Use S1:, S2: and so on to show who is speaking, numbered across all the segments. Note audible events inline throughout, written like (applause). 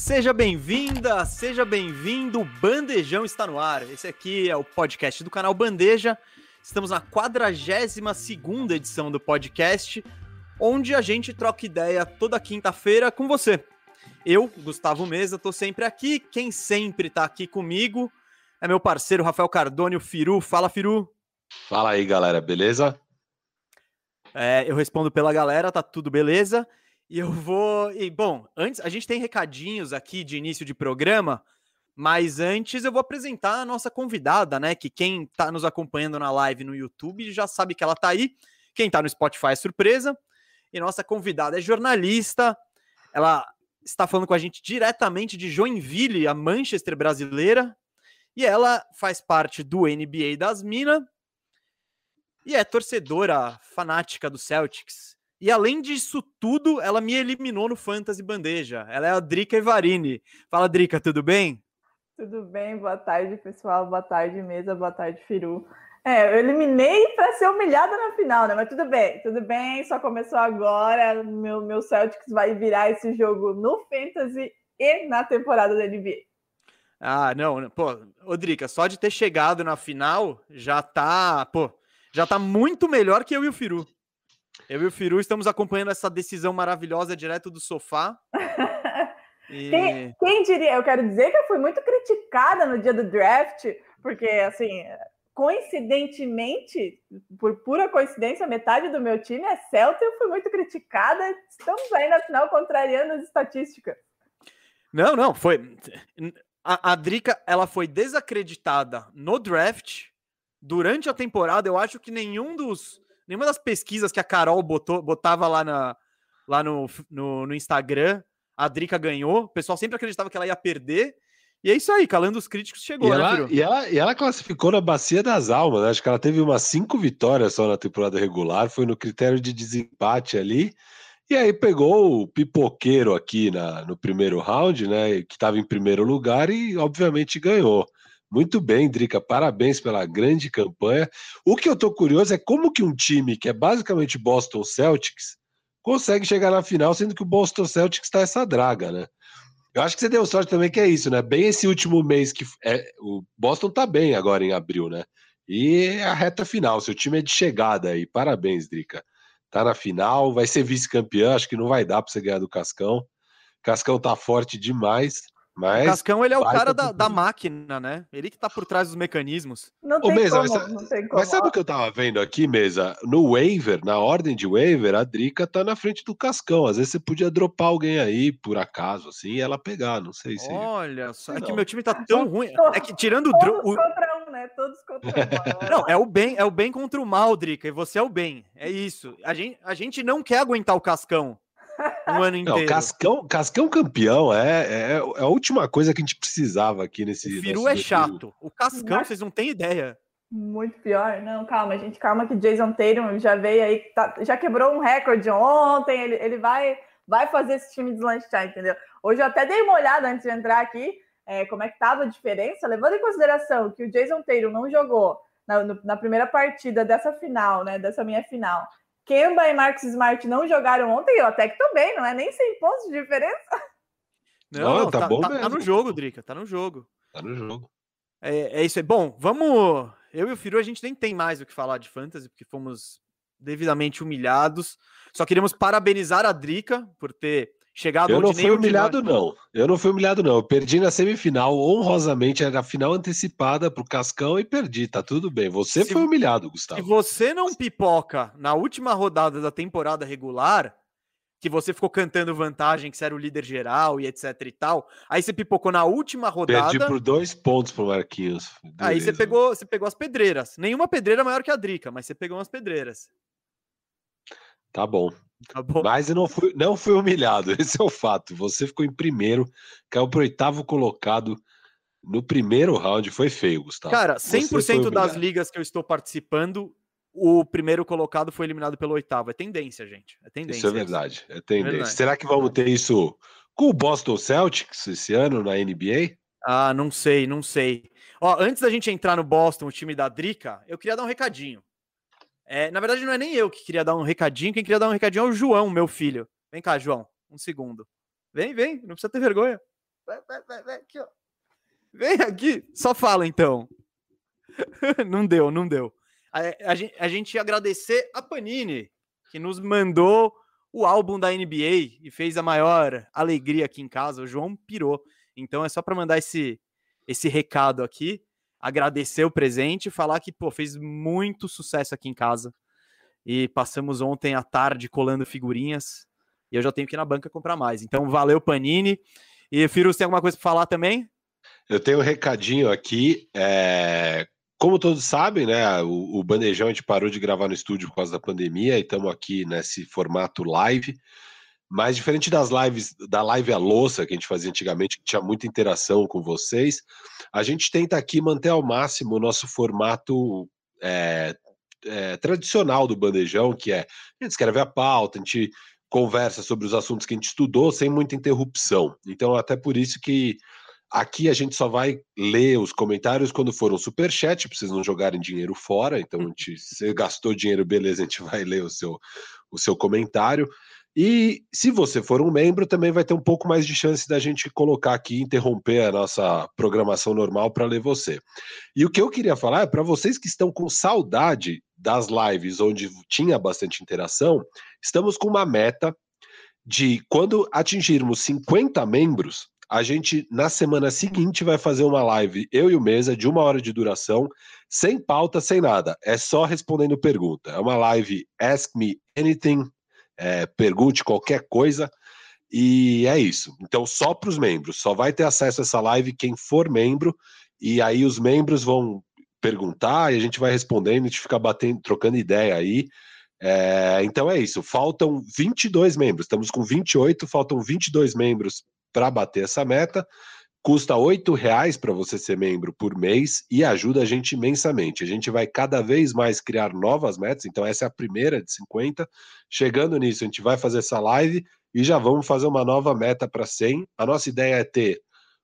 S1: Seja bem-vinda, seja bem-vindo. Bandejão está no ar. Esse aqui é o podcast do canal Bandeja. Estamos na 42 segunda edição do podcast, onde a gente troca ideia toda quinta-feira com você. Eu, Gustavo Mesa, tô sempre aqui. Quem sempre tá aqui comigo é meu parceiro Rafael Cardone, o Firu. Fala, Firu.
S2: Fala aí, galera, beleza?
S1: É, eu respondo pela galera, tá tudo beleza? E eu vou. E, bom, antes, a gente tem recadinhos aqui de início de programa, mas antes eu vou apresentar a nossa convidada, né? Que quem tá nos acompanhando na live no YouTube já sabe que ela tá aí. Quem tá no Spotify é surpresa. E nossa convidada é jornalista. Ela está falando com a gente diretamente de Joinville, a Manchester brasileira. E ela faz parte do NBA das Minas e é torcedora fanática do Celtics. E além disso tudo, ela me eliminou no Fantasy Bandeja. Ela é a Drica Evarini. Fala, Drica, tudo bem?
S3: Tudo bem, boa tarde, pessoal. Boa tarde, mesa. Boa tarde, Firu. É, eu eliminei para ser humilhada na final, né? Mas tudo bem, tudo bem. Só começou agora. Meu, meu Celtics vai virar esse jogo no Fantasy e na temporada da NBA.
S1: Ah, não, pô, Odrica, só de ter chegado na final já tá, pô, já tá muito melhor que eu e o Firu. Eu e o Firu estamos acompanhando essa decisão maravilhosa direto do sofá. (laughs)
S3: E... Quem, quem, diria? Eu quero dizer que eu fui muito criticada no dia do draft, porque, assim, coincidentemente, por pura coincidência, metade do meu time é Celta e eu fui muito criticada. Estamos aí na final contrariando as estatísticas.
S1: Não, não, foi. A, a Drica, ela foi desacreditada no draft. Durante a temporada, eu acho que nenhum dos nenhuma das pesquisas que a Carol botou, botava lá, na, lá no, no, no Instagram, a Drica ganhou. O pessoal sempre acreditava que ela ia perder. E é isso aí, calando os críticos, chegou,
S2: e
S1: né,
S2: ela, e ela, e ela classificou na Bacia das Almas, né? Acho que ela teve umas cinco vitórias só na temporada regular, foi no critério de desempate ali. E aí pegou o pipoqueiro aqui na, no primeiro round, né? Que estava em primeiro lugar e, obviamente, ganhou. Muito bem, Drica, parabéns pela grande campanha. O que eu tô curioso é como que um time que é basicamente Boston Celtics consegue chegar na final, sendo que o Boston Celtics está essa draga, né? Eu acho que você deu sorte também que é isso, né? Bem esse último mês que é, o Boston tá bem agora em abril, né? E é a reta final, seu time é de chegada aí. Parabéns, Drica. Tá na final, vai ser vice-campeão, acho que não vai dar para você ganhar do Cascão. Cascão tá forte demais. Mas
S1: o Cascão, ele é o cara da, da, máquina, né? Ele que tá por trás dos mecanismos.
S3: Não tem,
S2: Mesa,
S3: como,
S2: mas,
S3: não tem
S2: como. Mas sabe o que eu tava vendo aqui, Mesa? No waiver, na ordem de waiver, a Drica tá na frente do Cascão. Às vezes você podia dropar alguém aí, por acaso, assim, e ela pegar, não sei se...
S1: Olha só, é que meu time tá tão ruim. É que tirando o...
S3: Todos contra um, né? Todos contra um. (laughs)
S1: não, é o bem, é o bem contra o mal, Drica, e você é o bem. É isso. A gente, a gente não quer aguentar o Cascão um ano inteiro. Não,
S2: Cascão, Cascão campeão é, é, é, a última coisa que a gente precisava aqui nesse.
S1: O Firu é chato. O Cascão, Mas... vocês não têm ideia.
S3: Muito pior. Não, calma, gente. Calma que Jason Tatum já veio aí, tá, já quebrou um recorde ontem. Ele, ele vai, vai fazer esse time deslanchar, entendeu? Hoje eu até dei uma olhada antes de entrar aqui, é, como é que tava a diferença, levando em consideração que o Jason Tatum não jogou na, no, na primeira partida dessa final, né? Dessa minha final. Kemba e Marcos Smart não jogaram ontem, eu até que tô bem, não é nem 100 pontos de diferença.
S1: Não, não tá, tá, bom tá, mesmo. Tá no jogo, Drica, tá no jogo.
S2: Tá no jogo.
S1: É, é isso aí. Bom, vamos. Eu e o Firu, a gente nem tem mais o que falar de fantasy, porque fomos devidamente humilhados. Só queremos parabenizar a Drica por ter chegado
S2: Eu não fui humilhado, não. Eu não fui humilhado, não. Eu perdi na semifinal, honrosamente, era a final antecipada pro Cascão e perdi. Tá tudo bem. Você se, foi humilhado, Gustavo.
S1: Se você não pipoca na última rodada da temporada regular, que você ficou cantando vantagem, que você era o líder geral e etc e tal. Aí você pipocou na última rodada.
S2: Perdi por dois pontos pro Marquinhos. Beleza.
S1: Aí você pegou, você pegou as pedreiras. Nenhuma pedreira maior que a Drica, mas você pegou umas pedreiras.
S2: Tá bom. Tá Mas eu não fui, não fui humilhado, (laughs) esse é o fato. Você ficou em primeiro, caiu pro oitavo colocado no primeiro round. Foi feio, Gustavo.
S1: Cara, 100% das ligas que eu estou participando, o primeiro colocado foi eliminado pelo oitavo. É tendência, gente. É tendência.
S2: Isso é verdade. É tendência. Verdade. Será que vamos ter isso com o Boston Celtics esse ano na NBA?
S1: Ah, não sei, não sei. Ó, antes da gente entrar no Boston, o time da Drica, eu queria dar um recadinho. É, na verdade, não é nem eu que queria dar um recadinho, quem queria dar um recadinho é o João, meu filho. Vem cá, João, um segundo. Vem, vem, não precisa ter vergonha. Vai, vai, vai, vai aqui, ó. Vem aqui. Só fala, então. (laughs) não deu, não deu. A, a, gente, a gente ia agradecer a Panini, que nos mandou o álbum da NBA e fez a maior alegria aqui em casa. O João pirou. Então é só para mandar esse, esse recado aqui, agradecer o presente, falar que pô, fez muito sucesso aqui em casa. E passamos ontem à tarde colando figurinhas. E eu já tenho que ir na banca comprar mais. Então valeu, Panini. E Firu, tem alguma coisa para falar também?
S2: Eu tenho um recadinho aqui. É... Como todos sabem, né? O, o Bandejão a gente parou de gravar no estúdio por causa da pandemia e estamos aqui nesse formato live. Mas diferente das lives, da live à louça que a gente fazia antigamente, que tinha muita interação com vocês, a gente tenta aqui manter ao máximo o nosso formato é, é, tradicional do bandejão, que é a gente escreve a pauta, a gente conversa sobre os assuntos que a gente estudou sem muita interrupção. Então, até por isso que aqui a gente só vai ler os comentários quando for um superchat, para vocês não jogarem dinheiro fora. Então, a gente, se gastou dinheiro, beleza, a gente vai ler o seu, o seu comentário. E se você for um membro, também vai ter um pouco mais de chance da gente colocar aqui, interromper a nossa programação normal para ler você. E o que eu queria falar é para vocês que estão com saudade das lives onde tinha bastante interação, estamos com uma meta de quando atingirmos 50 membros, a gente na semana seguinte vai fazer uma live, eu e o Mesa, de uma hora de duração, sem pauta, sem nada. É só respondendo pergunta. É uma live Ask Me Anything é, pergunte qualquer coisa. E é isso. Então, só para os membros. Só vai ter acesso a essa live quem for membro. E aí os membros vão perguntar e a gente vai respondendo, a gente fica batendo, trocando ideia aí. É, então é isso. Faltam 22 membros. Estamos com 28, faltam 22 membros para bater essa meta. Custa R$ reais para você ser membro por mês e ajuda a gente imensamente. A gente vai cada vez mais criar novas metas, então essa é a primeira de 50. Chegando nisso, a gente vai fazer essa live e já vamos fazer uma nova meta para 100. A nossa ideia é ter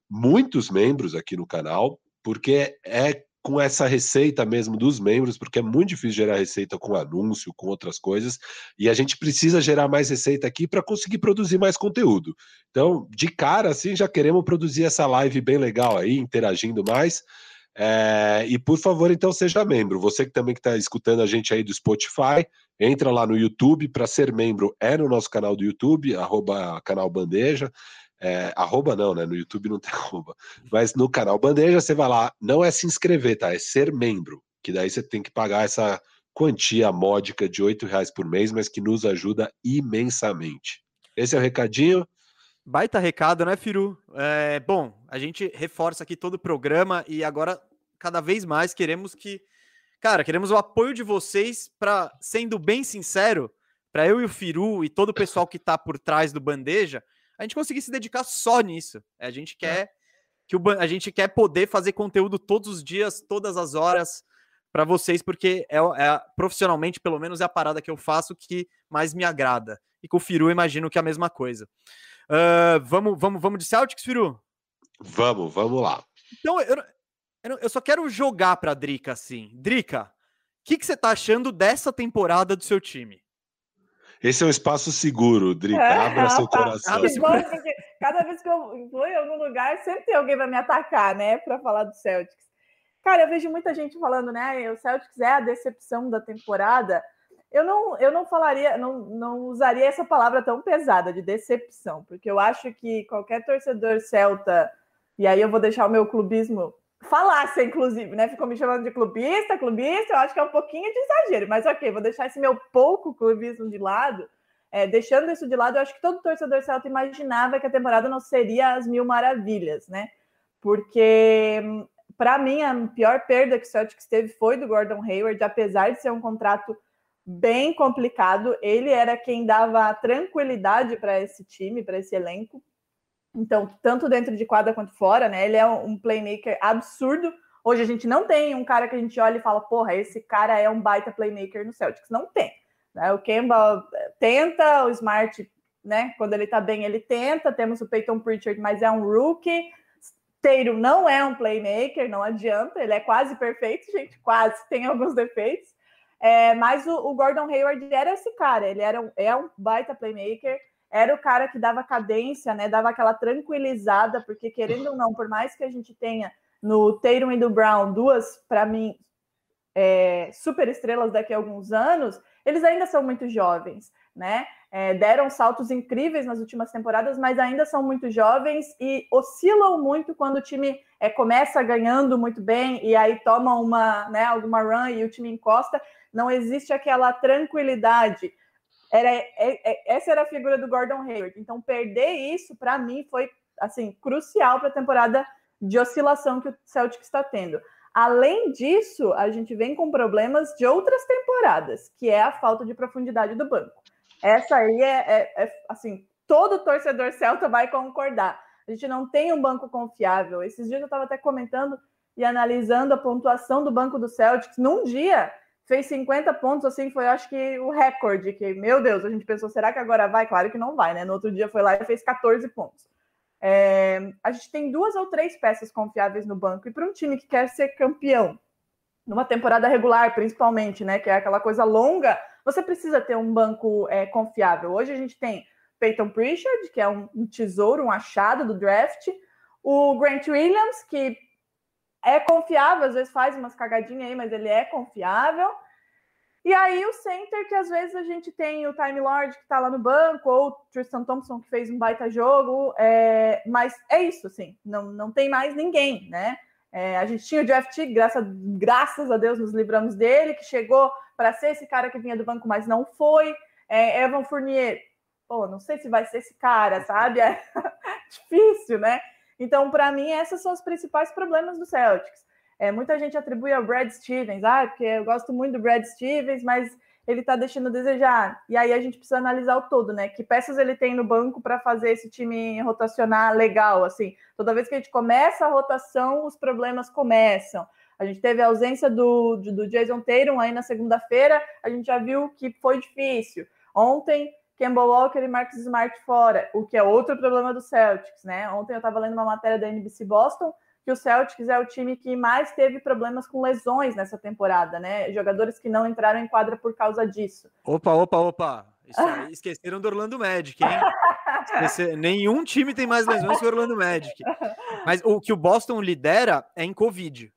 S2: muitos membros aqui no canal, porque é com essa receita mesmo dos membros, porque é muito difícil gerar receita com anúncio, com outras coisas, e a gente precisa gerar mais receita aqui para conseguir produzir mais conteúdo. Então, de cara, assim, já queremos produzir essa live bem legal aí, interagindo mais. É, e por favor, então seja membro. Você que também está escutando a gente aí do Spotify, entra lá no YouTube para ser membro. É no nosso canal do YouTube, arroba canal Bandeja. É, arroba não, né? No YouTube não tem (laughs) arroba. Mas no canal Bandeja, você vai lá, não é se inscrever, tá? É ser membro. Que daí você tem que pagar essa quantia módica de oito reais por mês, mas que nos ajuda imensamente. Esse é o recadinho.
S1: Baita recado, né, Firu? É, bom, a gente reforça aqui todo o programa e agora, cada vez mais, queremos que. Cara, queremos o apoio de vocês para, sendo bem sincero, para eu e o Firu e todo o pessoal que está por trás do Bandeja, a gente conseguir se dedicar só nisso. A gente é. quer é. que o, a gente quer poder fazer conteúdo todos os dias, todas as horas para vocês, porque é, é, profissionalmente, pelo menos, é a parada que eu faço que mais me agrada. E com o Firu, imagino que é a mesma coisa. Uh, vamos, vamos, vamos de Celtics, Firu?
S2: Vamos, vamos lá.
S1: Então, eu, eu, eu só quero jogar para Drica assim. Drica, o que, que você tá achando dessa temporada do seu time?
S2: Esse é um espaço seguro, Drica. Abra seu coração.
S3: Cada vez que eu vou em algum lugar, sempre tem alguém para me atacar, né? Para falar do Celtics. Cara, eu vejo muita gente falando, né? O Celtics é a decepção da temporada. Eu não, eu não falaria, não, não usaria essa palavra tão pesada de decepção, porque eu acho que qualquer torcedor celta, e aí eu vou deixar o meu clubismo falasse, inclusive, né? Ficou me chamando de clubista, clubista, eu acho que é um pouquinho de exagero, mas ok, vou deixar esse meu pouco clubismo de lado. É, deixando isso de lado, eu acho que todo torcedor celta imaginava que a temporada não seria as mil maravilhas, né? Porque, para mim, a pior perda que o Celtics teve foi do Gordon Hayward, apesar de ser um contrato bem complicado, ele era quem dava tranquilidade para esse time, para esse elenco. Então, tanto dentro de quadra quanto fora, né? Ele é um playmaker absurdo. Hoje a gente não tem um cara que a gente olha e fala, porra, esse cara é um baita playmaker no Celtics. Não tem. Né? O Kemba eh, tenta, o Smart, né? Quando ele tá bem, ele tenta. Temos o Peyton Pritchard, mas é um rookie. Teiro não é um playmaker, não adianta. Ele é quase perfeito, gente, quase. Tem alguns defeitos. É, mas o, o, Gordon Hayward era esse cara. Ele era um, é um baita playmaker era o cara que dava cadência, né? Dava aquela tranquilizada, porque querendo ou não, por mais que a gente tenha no Tatum e do Brown duas, para mim, é, super estrelas daqui a alguns anos, eles ainda são muito jovens, né? É, deram saltos incríveis nas últimas temporadas, mas ainda são muito jovens e oscilam muito quando o time é, começa ganhando muito bem e aí toma uma, né, alguma run e o time encosta. Não existe aquela tranquilidade. Era, é, é, essa era a figura do Gordon Hayward. Então, perder isso, para mim, foi assim crucial para a temporada de oscilação que o Celtic está tendo. Além disso, a gente vem com problemas de outras temporadas, que é a falta de profundidade do banco. Essa aí é, é, é assim, todo torcedor celta vai concordar. A gente não tem um banco confiável. Esses dias eu estava até comentando e analisando a pontuação do banco do Celtics. Num dia fez 50 pontos, assim, foi acho que o recorde. Que, meu Deus, a gente pensou, será que agora vai? Claro que não vai, né? No outro dia foi lá e fez 14 pontos. É, a gente tem duas ou três peças confiáveis no banco, e para um time que quer ser campeão, numa temporada regular, principalmente, né? Que é aquela coisa longa, você precisa ter um banco é, confiável. Hoje a gente tem Peyton Pritchard, que é um, um tesouro, um achado do draft, o Grant Williams, que é confiável, às vezes faz umas cagadinhas aí, mas ele é confiável. E aí o center, que às vezes a gente tem o Time Lord que está lá no banco, ou o Tristan Thompson que fez um baita jogo, é... mas é isso, assim, não, não tem mais ninguém, né? É, a gente tinha o Jeff Teague, graças, graças a Deus nos livramos dele, que chegou para ser esse cara que vinha do banco, mas não foi. É, Evan Fournier, pô, não sei se vai ser esse cara, sabe? É (laughs) difícil, né? Então, para mim, esses são os principais problemas do Celtics. É, muita gente atribui ao Brad Stevens, ah, porque eu gosto muito do Brad Stevens, mas ele está deixando a desejar. E aí a gente precisa analisar o todo, né? Que peças ele tem no banco para fazer esse time rotacionar legal, assim. Toda vez que a gente começa a rotação, os problemas começam. A gente teve a ausência do, do Jason Tatum aí na segunda-feira, a gente já viu que foi difícil. Ontem, Campbell Walker e Marcus Smart fora, o que é outro problema do Celtics, né? Ontem eu estava lendo uma matéria da NBC Boston que o Celtics é o time que mais teve problemas com lesões nessa temporada, né? Jogadores que não entraram em quadra por causa disso.
S1: Opa, opa, opa. Aí, esqueceram do Orlando Magic, hein? Nenhum time tem mais lesões que o Orlando Magic. Mas o que o Boston lidera é em Covid.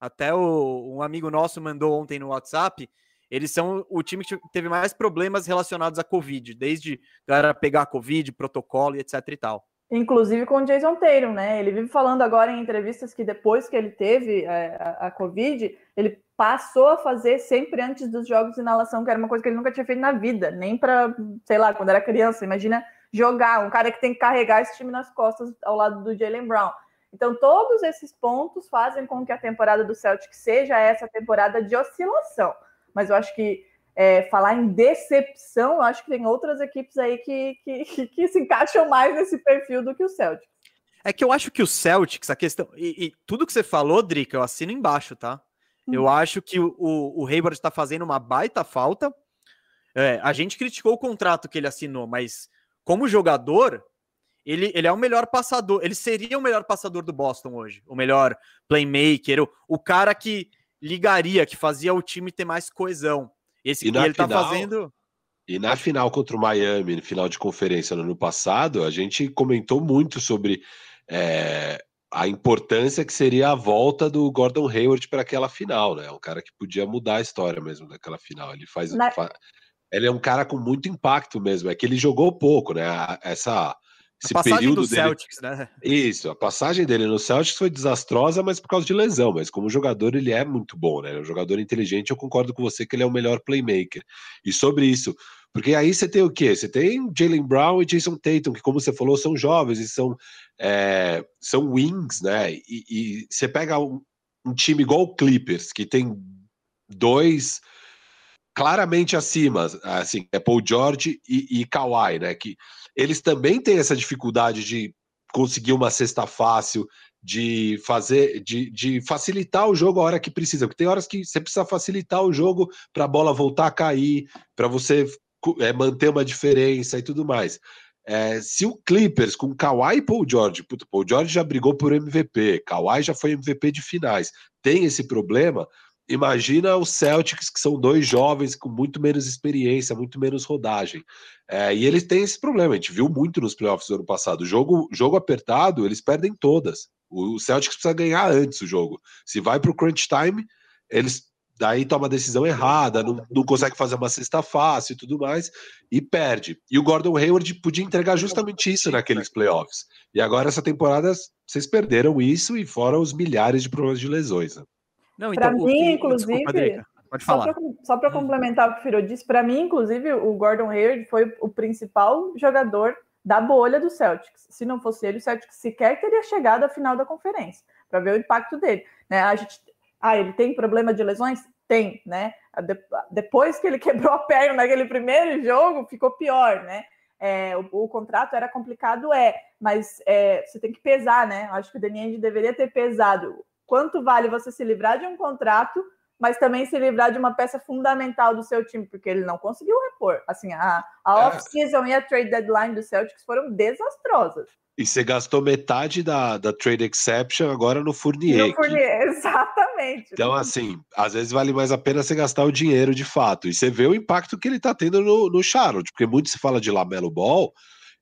S1: Até o, um amigo nosso mandou ontem no WhatsApp. Eles são o time que teve mais problemas relacionados à Covid, desde galera pegar Covid, protocolo e etc e tal.
S3: Inclusive com o Jason Tatum, né? Ele vive falando agora em entrevistas que depois que ele teve é, a, a, Covid, ele passou a fazer sempre antes dos jogos inalação, que era uma coisa que ele nunca tinha feito na vida, nem para, sei lá, quando era criança. Imagina jogar, um cara que tem que carregar esse time nas costas ao lado do Jalen Brown. Então, todos esses pontos fazem com que a temporada do Celtic seja essa temporada de oscilação. Mas eu acho que é, falar em decepção, eu acho que tem outras equipes aí que, que, que, se encaixam mais nesse perfil do que o Celtics.
S1: É que eu acho que o Celtics, a questão. E, e tudo que você falou, Drica, eu assino embaixo, tá? Hum. Eu acho que o, o, o Hayward está fazendo uma baita falta. É, a gente criticou o contrato que ele assinou, mas como jogador, ele, ele é o melhor passador. Ele seria o melhor passador do Boston hoje. O melhor playmaker, o, o cara que ligaria, que fazia o time ter mais coesão. Esse e ele tá final, tá fazendo.
S2: E na final contra o Miami, no final de conferência no ano passado, a gente comentou muito sobre é, a importância que seria a volta do Gordon Hayward para aquela final, né? Um cara que podia mudar a história mesmo daquela final. Ele faz. Na... Ele é um cara com muito impacto mesmo. É que ele jogou pouco, né? Essa esse a passagem período do dele... Celtics, né? Isso, a passagem dele no Celtics foi desastrosa, mas por causa de lesão. Mas como jogador, ele é muito bom, né? É um jogador inteligente. Eu concordo com você que ele é o melhor playmaker. E sobre isso, porque aí você tem o quê? Você tem Jalen Brown e Jason Tatum, que, como você falou, são jovens e são, é, são wings, né? E, e você pega um, um time igual o Clippers, que tem dois claramente acima, assim, é Paul George e, e Kawhi, né? Que eles também têm essa dificuldade de conseguir uma cesta fácil, de fazer, de, de facilitar o jogo a hora que precisa, porque tem horas que você precisa facilitar o jogo para a bola voltar a cair, para você é, manter uma diferença e tudo mais. É, se o Clippers com Kawhi e Paul George, puto, Paul George já brigou por MVP, Kawhi já foi MVP de finais, tem esse problema, imagina os Celtics, que são dois jovens com muito menos experiência, muito menos rodagem. É, e eles têm esse problema, a gente viu muito nos playoffs do ano passado. Jogo, jogo apertado, eles perdem todas. O Celtics precisa ganhar antes o jogo. Se vai para o crunch time, eles daí toma a decisão errada, não, não consegue fazer uma cesta fácil e tudo mais, e perde. E o Gordon Hayward podia entregar justamente isso naqueles playoffs. E agora, essa temporada, vocês perderam isso e fora os milhares de problemas de lesões. Né?
S3: Não, então, para mim, inclusive. Desculpa, Pode falar. Só para complementar o que o Firo disse, para mim, inclusive, o Gordon Hayward foi o principal jogador da bolha do Celtics. Se não fosse ele, o Celtics sequer teria chegado à final da conferência, para ver o impacto dele. Né? A gente ah, ele tem problema de lesões? Tem, né? Depois que ele (laughs) quebrou a perna naquele primeiro jogo, ficou pior, né? É, o, o, contrato era complicado, é, mas é, você tem que pesar, né? Acho que o Daniel deveria ter pesado. Quanto vale você se livrar de um contrato, mas também se livrar de uma peça fundamental do seu time, porque ele não conseguiu repor. Assim, a, a é. off-season e a trade deadline do Celtics foram desastrosas.
S2: E você gastou metade da, da trade exception agora no Fournier.
S3: No Fournier, que... (laughs) exatamente.
S2: Então, assim, às vezes vale mais a pena você gastar o dinheiro de fato. E você vê o impacto que ele tá tendo no, no Charlotte, porque muito se fala de Lamelo Ball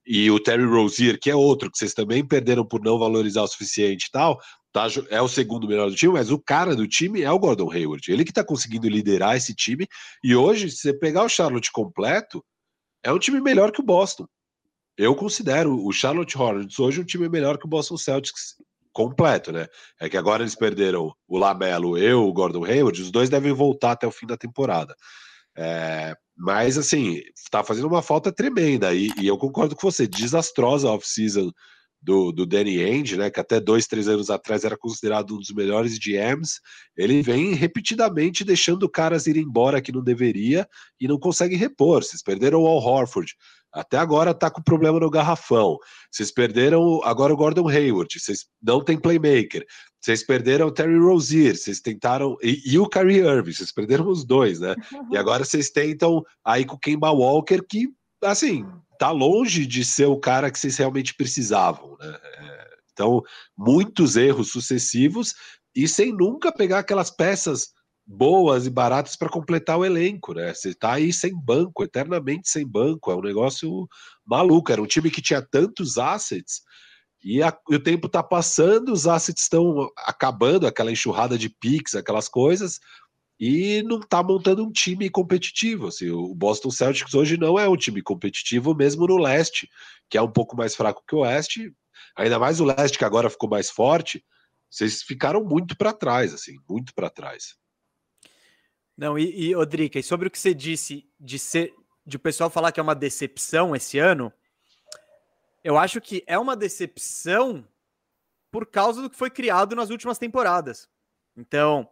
S2: e o Terry Rozier, que é outro que vocês também perderam por não valorizar o suficiente e tal, tá, é o segundo melhor do time, mas o cara do time é o Gordon Hayward. Ele que tá conseguindo liderar esse time. E hoje, se você pegar o Charlotte completo, é um time melhor que o Boston. Eu considero o Charlotte Hornets hoje um time melhor que o Boston Celtics completo, né? É que agora eles perderam o Lamelo e o Gordon Hayward, os dois devem voltar até o fim da temporada. É, mas, assim, tá fazendo uma falta tremenda e, e eu concordo com você, desastrosa off-season do, do Danny Ainge, né, que até dois, três anos atrás era considerado um dos melhores GMs, ele vem repetidamente deixando caras ir embora que não deveria e não consegue repor. Vocês perderam o Al Horford, até agora tá com problema no garrafão. Vocês perderam agora o Gordon Hayward, vocês não tem playmaker. Vocês perderam o Terry Rozier, vocês tentaram. E, e o Kyrie Irving, vocês perderam os dois, né? E (laughs) agora vocês tentam aí com o Kemba Walker, que, assim, tá longe de ser o cara que vocês realmente precisavam, né? É, então, muitos erros sucessivos e sem nunca pegar aquelas peças boas e baratas para completar o elenco, né? Você tá aí sem banco, eternamente sem banco, é um negócio maluco. Era um time que tinha tantos assets e, a, e o tempo tá passando, os assets estão acabando, aquela enxurrada de picks, aquelas coisas, e não tá montando um time competitivo. Assim, o Boston Celtics hoje não é um time competitivo, mesmo no leste, que é um pouco mais fraco que o oeste. Ainda mais o leste, que agora ficou mais forte. Vocês ficaram muito para trás, assim, muito para trás.
S1: Não, e, e Odrica, e sobre o que você disse de ser de o pessoal falar que é uma decepção esse ano, eu acho que é uma decepção por causa do que foi criado nas últimas temporadas. Então,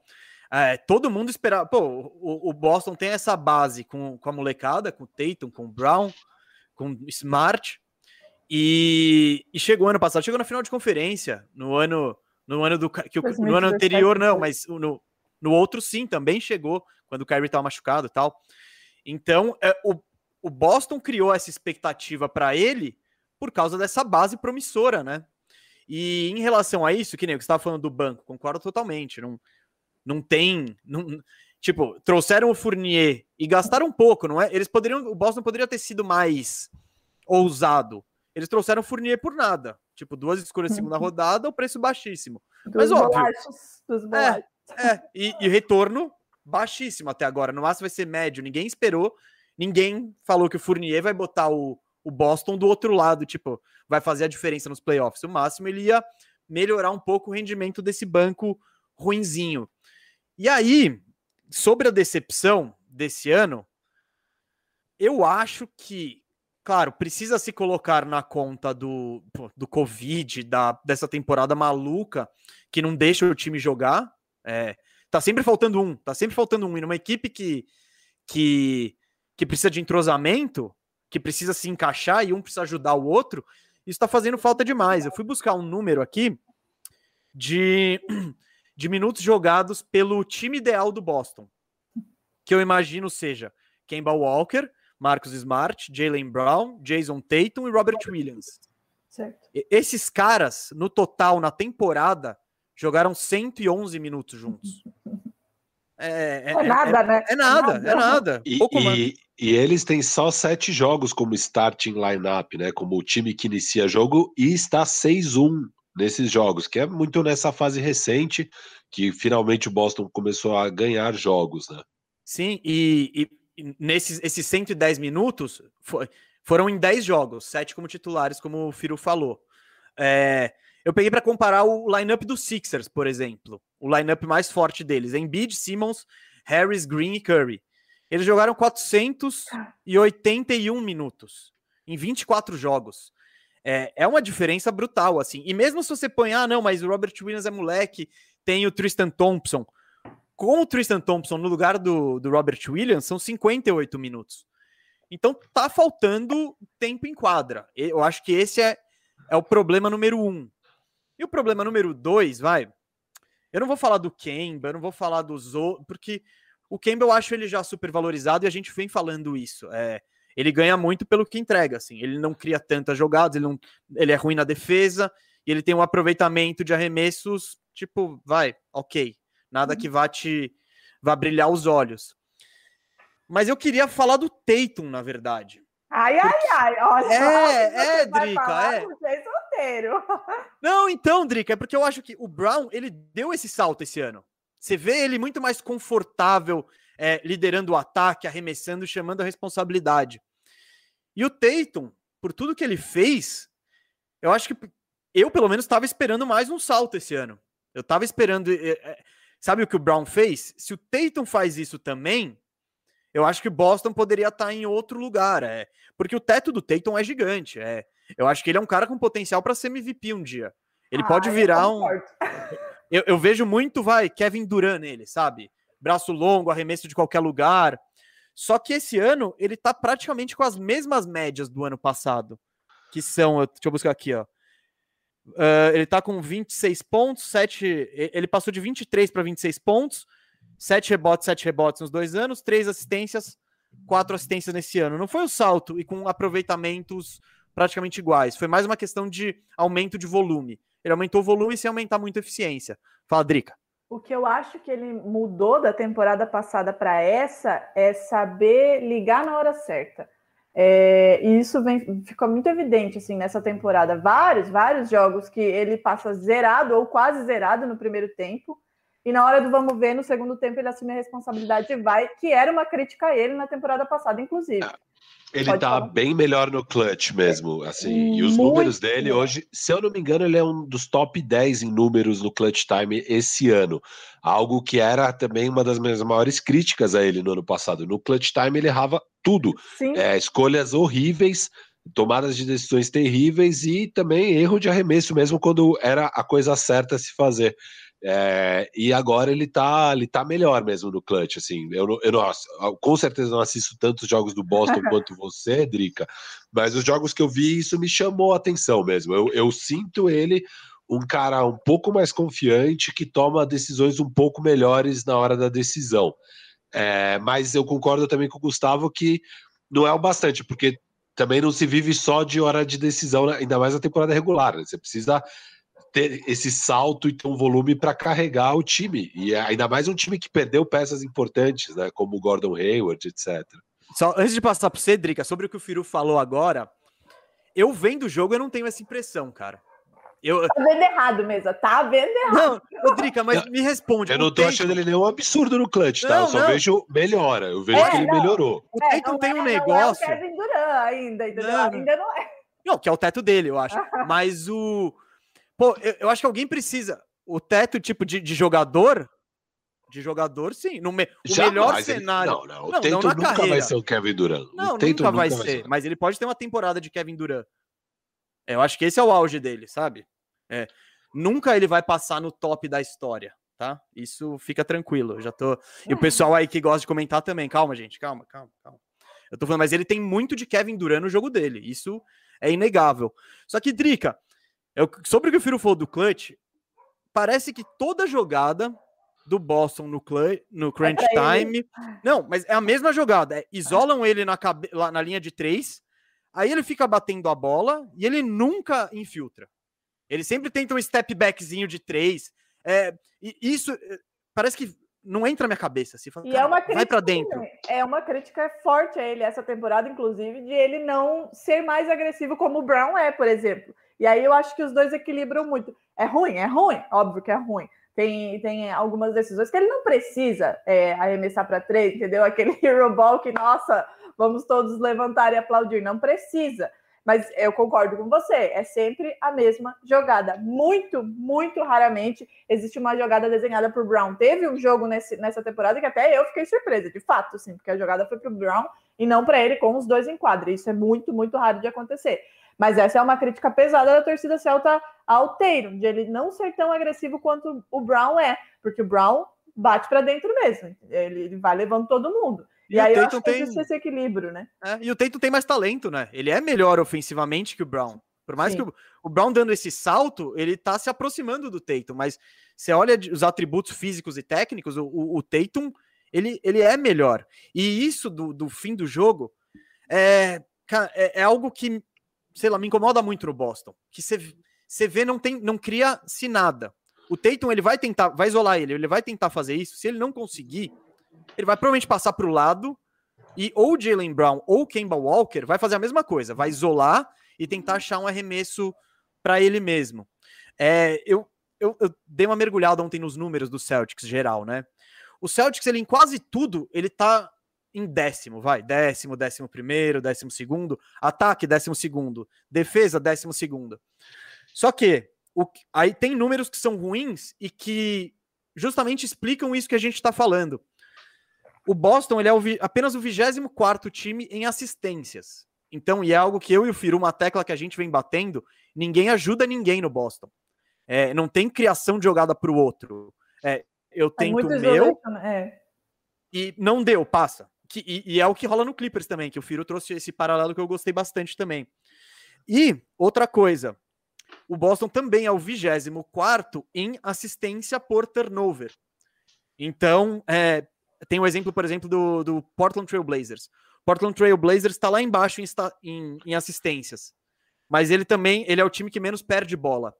S1: é, todo mundo esperava. Pô, o, o, Boston tem essa base com, com a molecada, com o Tatum, com o Brown, com o Smart. E, e chegou ano passado, chegou na final de conferência, no ano no ano do que, no ano anterior não, mas no, no outro, sim, também chegou quando o Kyrie estava machucado e tal. Então, é, o, o Boston criou essa expectativa para ele por causa dessa base promissora, né? E em relação a isso, que nem o que você estava falando do banco, concordo totalmente. Não, não tem. Não, tipo, trouxeram o Fournier e gastaram um pouco, não é? Eles poderiam. O Boston poderia ter sido mais ousado. Eles trouxeram o Fournier por nada. Tipo, duas escolhas de segunda rodada, o preço baixíssimo. Dos Mas óbvio. Bolachos, dos bolachos. É, e, e retorno baixíssimo até agora. No máximo vai ser médio. Ninguém esperou. Ninguém falou que o Fournier vai botar o, o Boston do outro lado, tipo, vai fazer a diferença nos playoffs. O máximo ele ia melhorar um pouco o rendimento desse banco ruinzinho. E aí, sobre a decepção desse ano, eu acho que, claro, precisa se colocar na conta do, do Covid, da, dessa temporada maluca, que não deixa o time jogar. É, tá sempre faltando um, tá sempre faltando um. E numa equipe que, que, que precisa de entrosamento, que precisa se encaixar e um precisa ajudar o outro, isso tá fazendo falta demais. Eu fui buscar um número aqui de, (clears throat) de minutos jogados pelo time ideal do Boston, que eu imagino seja Kemba Walker, Marcus Smart, Jalen Brown, Jason Tatum e Robert Williams. Certo. Esses caras, no total, na temporada, jogaram 111 minutos juntos. (laughs)
S3: É, é, é nada,
S1: é,
S3: né?
S1: É nada, é nada.
S2: E, e, e, eles têm só sete jogos como starting lineup, né? Como o time que inicia jogo e está 6-1 nesses jogos, que é muito nessa fase recente que finalmente o Boston começou a ganhar jogos, né?
S1: Sim, e, e nesses esses 110 minutos foi, foram em 10 jogos, 7 como titulares, como o Firo falou. É, eu peguei para comparar o lineup dos Sixers, por exemplo, o lineup mais forte deles: Embiid, Simmons, Harris, Green e Curry. Eles jogaram 481 minutos em 24 jogos. É, é uma diferença brutal, assim. E mesmo se você põe, ah, não, mas o Robert Williams é moleque, tem o Tristan Thompson. Com o Tristan Thompson no lugar do, do Robert Williams, são 58 minutos. Então tá faltando tempo em quadra. Eu acho que esse é, é o problema número um. E o problema número dois, vai. Eu não vou falar do Kemba, eu não vou falar dos outros, porque o Kemba eu acho ele já super valorizado e a gente vem falando isso. É, ele ganha muito pelo que entrega, assim. Ele não cria tantas jogadas, ele, não, ele é ruim na defesa e ele tem um aproveitamento de arremessos, tipo, vai, ok. Nada que uhum. vá te vá brilhar os olhos. Mas eu queria falar do Tatum, na verdade.
S3: Ai, ai, ai. Olha,
S1: é, é, Drica, é. Solteiro. (laughs) Não, então, Drica, é porque eu acho que o Brown, ele deu esse salto esse ano. Você vê ele muito mais confortável é, liderando o ataque, arremessando, chamando a responsabilidade. E o Tatum, por tudo que ele fez, eu acho que eu, pelo menos, estava esperando mais um salto esse ano. Eu estava esperando. É, sabe o que o Brown fez? Se o Tatum faz isso também, eu acho que Boston poderia estar tá em outro lugar. É, porque o teto do Tatum é gigante. É, eu acho que ele é um cara com potencial para ser MVP um dia. Ele ah, pode virar um. (laughs) Eu, eu, vejo muito, vai, Kevin Durant nele, sabe? Braço longo, arremesso de qualquer lugar. Só que esse ano ele tá praticamente com as mesmas médias do ano passado. Que são, deixa eu buscar aqui, ó. Uh, ele tá com 26 pontos, 7. Ele passou de 23 para 26 pontos, 7 rebotes, 7 rebotes nos dois anos, 3 assistências, 4 assistências nesse ano. Não foi um salto e com aproveitamentos praticamente iguais. Foi mais uma questão de aumento de volume. Ele aumentou o volume sem aumentar muito a eficiência. Fala, Drica.
S3: O que eu acho que ele mudou da temporada passada para essa é saber ligar na hora certa. É, e isso vem, ficou muito evidente assim nessa temporada. Vários, vários jogos que ele passa zerado ou quase zerado no primeiro tempo. E na hora do vamos ver, no segundo tempo, ele assume a responsabilidade e vai, que era uma crítica a ele na temporada passada, inclusive. Ah,
S2: ele Pode tá falar. bem melhor no clutch mesmo, assim. E os Muito números dele hoje, se eu não me engano, ele é um dos top 10 em números no clutch time esse ano. Algo que era também uma das minhas maiores críticas a ele no ano passado. No clutch time ele errava tudo. É, escolhas horríveis, tomadas de decisões terríveis e também erro de arremesso mesmo quando era a coisa certa a se fazer. É, e agora ele tá, ele tá melhor mesmo no clutch, assim. Eu, eu não, com certeza não assisto tantos jogos do Boston (laughs) quanto você, Drica, mas os jogos que eu vi, isso me chamou a atenção mesmo. Eu, eu sinto ele um cara um pouco mais confiante que toma decisões um pouco melhores na hora da decisão. É, mas eu concordo também com o Gustavo que não é o bastante, porque também não se vive só de hora de decisão, né? ainda mais na temporada regular. Né? Você precisa ter esse salto e ter um volume para carregar o time. E é ainda mais um time que perdeu peças importantes, né? Como o Gordon Hayward, etc.
S1: Só antes de passar para você, Drica, sobre o que o Firu falou agora, eu vendo o jogo, eu não tenho essa impressão, cara. Eu...
S3: Tá vendo errado mesmo, tá vendo errado.
S1: Não, Drica, mas me responde.
S2: Eu não tô tempo... achando ele nenhum absurdo no clutch, tá? eu só não. vejo melhora, eu vejo é, que ele não. melhorou.
S1: O é, Tatum tem um negócio.
S3: Não é o Kevin Durant ainda, entendeu? Não, ainda não é.
S1: Não, que é o teto dele, eu acho. (laughs) mas o Pô, eu, eu, acho que alguém precisa. O teto, tipo, de, de jogador. De jogador, sim. No me, o melhor cenário.
S2: Ele, não, não. O não, Tatum nunca carreira. vai ser o Kevin Durant.
S1: Não, nunca, nunca vai, vai ser, ser. Mas ele pode ter uma temporada de Kevin Durant. Eu acho que esse é o auge dele, sabe? É, nunca ele vai passar no top da história, tá? Isso fica tranquilo. Eu já tô. E o pessoal aí que gosta de comentar também. Calma, gente. Calma, calma, calma. Eu tô falando, mas ele tem muito de Kevin Durant no jogo dele. Isso é inegável. Só que, Drica, eu, sobre o que o Firo falou do clutch, parece que toda jogada do Boston no, clutch, no crunch é time. Ele. Não, mas é a mesma jogada. É, isolam ele na, cabe, lá na linha de três, aí ele fica batendo a bola e ele nunca infiltra. Ele sempre tenta um step backzinho de três. É, e isso é, parece que não entra na minha cabeça. Assim,
S3: fala, e é uma crítica, vai para dentro. É uma crítica forte a ele essa temporada, inclusive, de ele não ser mais agressivo como o Brown é, por exemplo. E aí eu acho que os dois equilibram muito. É ruim, é ruim, óbvio que é ruim. Tem, tem algumas decisões que ele não precisa é, arremessar para três, entendeu? (laughs) Aquele hero ball que, nossa, vamos todos levantar e aplaudir. Não precisa. Mas eu concordo com você, é sempre a mesma jogada. Muito, muito raramente existe uma jogada desenhada por Brown. Teve um jogo nesse, nessa temporada que até eu fiquei surpresa, de fato, sim, porque a jogada foi para o Brown e não para ele com os dois em quadra. Isso é muito, muito raro de acontecer. Mas essa é uma crítica pesada da torcida celta ao Tatum, de ele não ser tão agressivo quanto o Brown é, porque o Brown bate para dentro mesmo. Ele, ele vai levando todo mundo. E, e aí eu acho que tem... existe esse equilíbrio, né?
S1: É, e o Tatum tem mais talento, né? Ele é melhor ofensivamente que o Brown. Por mais Sim. que o, o, Brown dando esse salto, ele tá se aproximando do Tatum, mas você olha os atributos físicos e técnicos, o, o, o Tatum, ele, ele é melhor. E isso do, do fim do jogo é, é, é, algo que, sei lá, me incomoda muito no Boston. Que você, vê, não, tem, não cria-se nada. O Tatum, ele vai tentar, vai isolar ele, ele vai tentar fazer isso. Se ele não conseguir, ele vai provavelmente passar para o lado e ou Jalen Brown ou Kemba Walker vai fazer a mesma coisa, vai isolar e tentar achar um arremesso para ele mesmo. É, eu, eu, eu, dei uma mergulhada ontem nos números do Celtics geral, né? O Celtics, ele em quase tudo, ele tá em décimo, vai, décimo, décimo primeiro, décimo segundo, ataque, décimo segundo, defesa, décimo segundo. Só que o, aí tem números que são ruins e que justamente explicam isso que a gente está falando. O Boston ele é o apenas o 24 time em assistências. Então, e é algo que eu e o Firu, uma tecla que a gente vem batendo, ninguém ajuda ninguém no Boston. É, não tem criação de jogada para o outro. É, eu tento o meu é. e não deu, passa. Que, e, e, é o que rola no Clippers também, que o Firo trouxe esse paralelo que eu gostei bastante também. E outra coisa, o Boston também é o 24 em assistência por turnover. Então, é, tem o um exemplo, por exemplo, do, do Portland Trail Blazers. Portland Trail Blazers está lá embaixo em, em, em, assistências. Mas ele também ele é o time que menos perde bola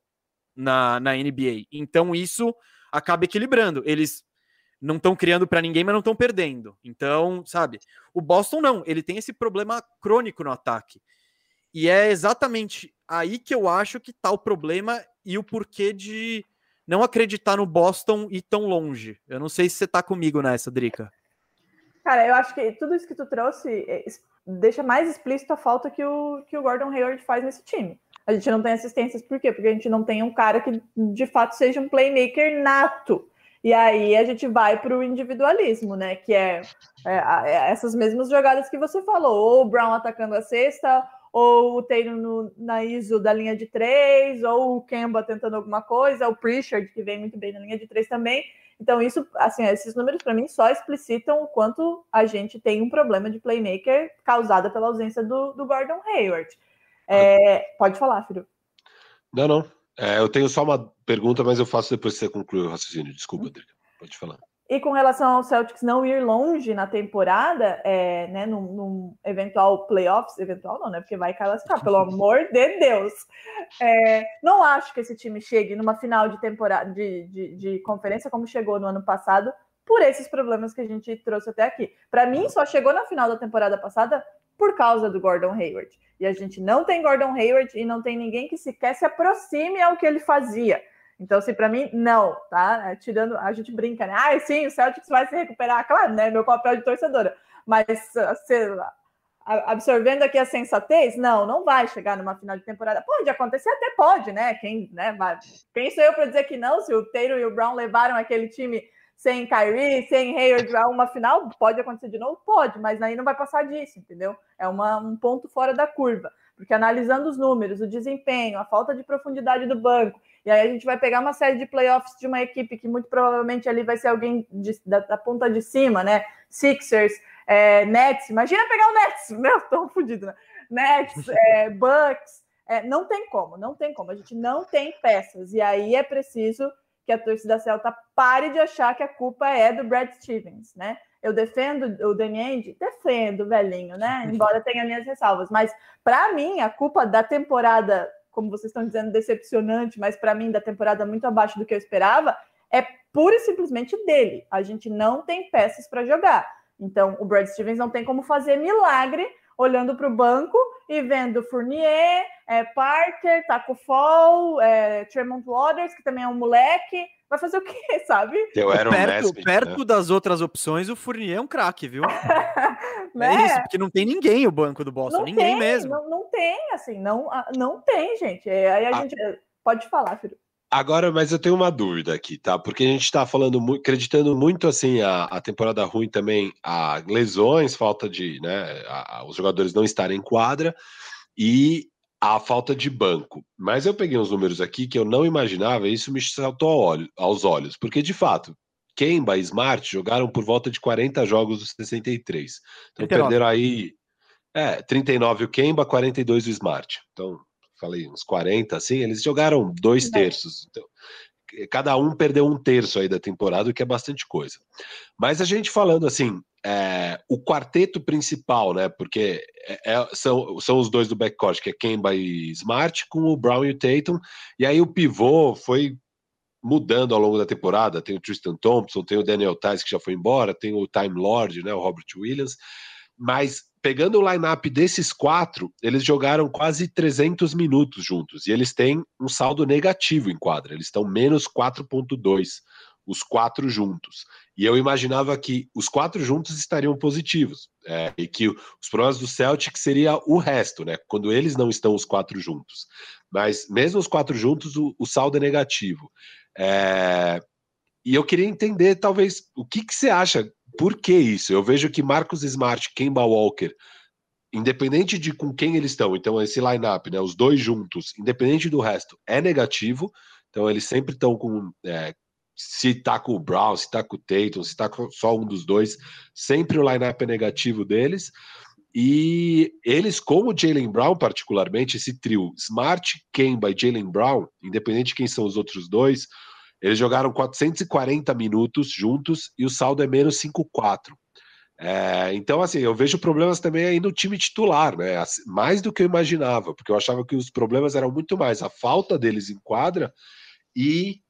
S1: na, na NBA. Então isso acaba equilibrando. Eles não estão criando para ninguém, mas não estão perdendo. Então, sabe? O Boston não, ele tem esse problema crônico no ataque. E é exatamente aí que eu acho que está o problema e o porquê de não acreditar no Boston e tão longe. Eu não sei se você tá comigo nessa, Drica.
S3: Cara, eu acho que tudo isso que tu trouxe é, deixa mais explícito a falta que o, que o Gordon Hayward faz nesse time. A gente não tem assistências, por quê? Porque a gente não tem um cara que de fato seja um playmaker nato. E aí a gente vai para o individualismo, né? Que é, é, é, essas mesmas jogadas que você falou, ou o Brown atacando a cesta, ou o Taylor no, na ISO da linha de três, ou o Kemba tentando alguma coisa, o Pritchard, que vem muito bem na linha de três também. Então, isso, assim, esses números para mim só explicitam o quanto a gente tem um problema de playmaker causada pela ausência do, do Gordon Hayward. É, pode falar, filho.
S2: Não, não. É, eu tenho só uma pergunta, mas eu faço depois que você concluir o raciocínio. Desculpa, Drica. Pode falar.
S3: E com relação ao Celtics não ir longe na temporada, é, né, num, num, eventual playoffs, eventual não, né, porque vai classificar, pelo (laughs) amor de Deus. É, não acho que esse time chegue numa final de temporada de, de, de, conferência como chegou no ano passado, por esses problemas que a gente trouxe até aqui. Para mim, só chegou na final da temporada passada por causa do Gordon Hayward. E a gente não tem Gordon Hayward e não tem ninguém que sequer se aproxime ao que ele fazia. Então, assim, para mim, não, tá? É, tirando, a gente brinca, né? Ah, sim, o Celtics vai se recuperar, claro, né? Meu papel de torcedora. Mas, lá, absorvendo aqui a sensatez, não, não vai chegar numa final de temporada. Pode acontecer, até pode, né? Quem, né, vai... Quem sou eu para dizer que não? Se o Taylor e o Brown levaram aquele time sem Kyrie, sem Hayward uma final, pode acontecer de novo? Pode, mas aí não vai passar disso, entendeu? É uma, um ponto fora da curva. Porque analisando os números, o desempenho, a falta de profundidade do banco, e aí a gente vai pegar uma série de playoffs de uma equipe que muito provavelmente ali vai ser alguém de, da, da, ponta de cima, né? Sixers, é, Nets. Imagina pegar o Nets, (laughs) meu, tô fodido, né? Nets, (laughs) é, Bucks. É, não tem como, não tem como. A gente não tem peças. E aí é preciso que a torcida Celta pare de achar que a culpa é do Brad Stevens, né? Eu defendo o Danny Ainge? Defendo, velhinho, né? (laughs) Embora tenha minhas ressalvas. Mas, para mim, a culpa da temporada como vocês estão dizendo, decepcionante, mas para mim da temporada muito abaixo do que eu esperava, é pura e simplesmente dele. A gente não tem peças para jogar. Então, o Brad Stevens não tem como fazer milagre olhando para o banco e vendo Fournier, é, Parker, Taco Fall, é, Tremont Waters, que também é um moleque. Vai fazer o quê, (laughs) sabe?
S1: Eu era perto, Nesmith, perto né? das outras opções, o Fournier é um craque, viu? (laughs) né? É isso, porque não tem ninguém o banco do Boston, não ninguém
S3: tem,
S1: mesmo.
S3: Não, não tem, assim, não, ah, não tem, gente. É, aí a ah. gente pode falar, filho.
S2: Agora, mas eu tenho uma dúvida aqui, tá? Porque a gente está falando, acreditando muito assim a, a temporada ruim também, a lesões, falta de, né, a, a, os jogadores não estarem em quadra e a falta de banco. Mas eu peguei uns números aqui que eu não imaginava e isso me saltou aos olhos, porque de fato, Kemba e Smart jogaram por volta de 40 jogos dos 63. Então 39. perderam aí é, 39 o Kemba, 42 o Smart. Então falei, uns 40, assim, eles jogaram dois terços. Então, cada um perdeu um terço aí da temporada, o que é bastante coisa. Mas a gente falando assim, é, o quarteto principal, né? Porque é, é, são, são os dois do backcourt, que é Kemba e Smart, com o Brown e o Tatum. E aí o pivô foi mudando ao longo da temporada. Tem o Tristan Thompson, tem o Daniel Tice, que já foi embora, tem o Time Lord, né? O Robert Williams. Mas pegando o line-up desses quatro, eles jogaram quase 300 minutos juntos e eles têm um saldo negativo em quadra, eles estão menos 4,2, os quatro juntos. E eu imaginava que os quatro juntos estariam positivos é, e que os problemas do Celtic seria o resto, né? Quando eles não estão os quatro juntos. Mas mesmo os quatro juntos, o, o saldo é negativo. É, e eu queria entender, talvez, o que, que você acha por que isso? Eu vejo que Marcos Smart, Kemba Walker, independente de com quem eles estão, então esse line-up, né, os dois juntos, independente do resto, é negativo. Então eles sempre estão com. É, se tá com o Brown, se tá com o Tatum, se tá com só um dos dois, sempre o line-up é negativo deles. E eles, como Jalen Brown, particularmente, esse trio Smart, Kemba e Jalen Brown, independente de quem são os outros dois, eles jogaram 440 minutos juntos e o saldo é menos 5-4. É, então, assim, eu vejo problemas também aí no time titular, né? Mais do que eu imaginava, porque eu achava que os problemas eram muito mais a falta deles em quadra e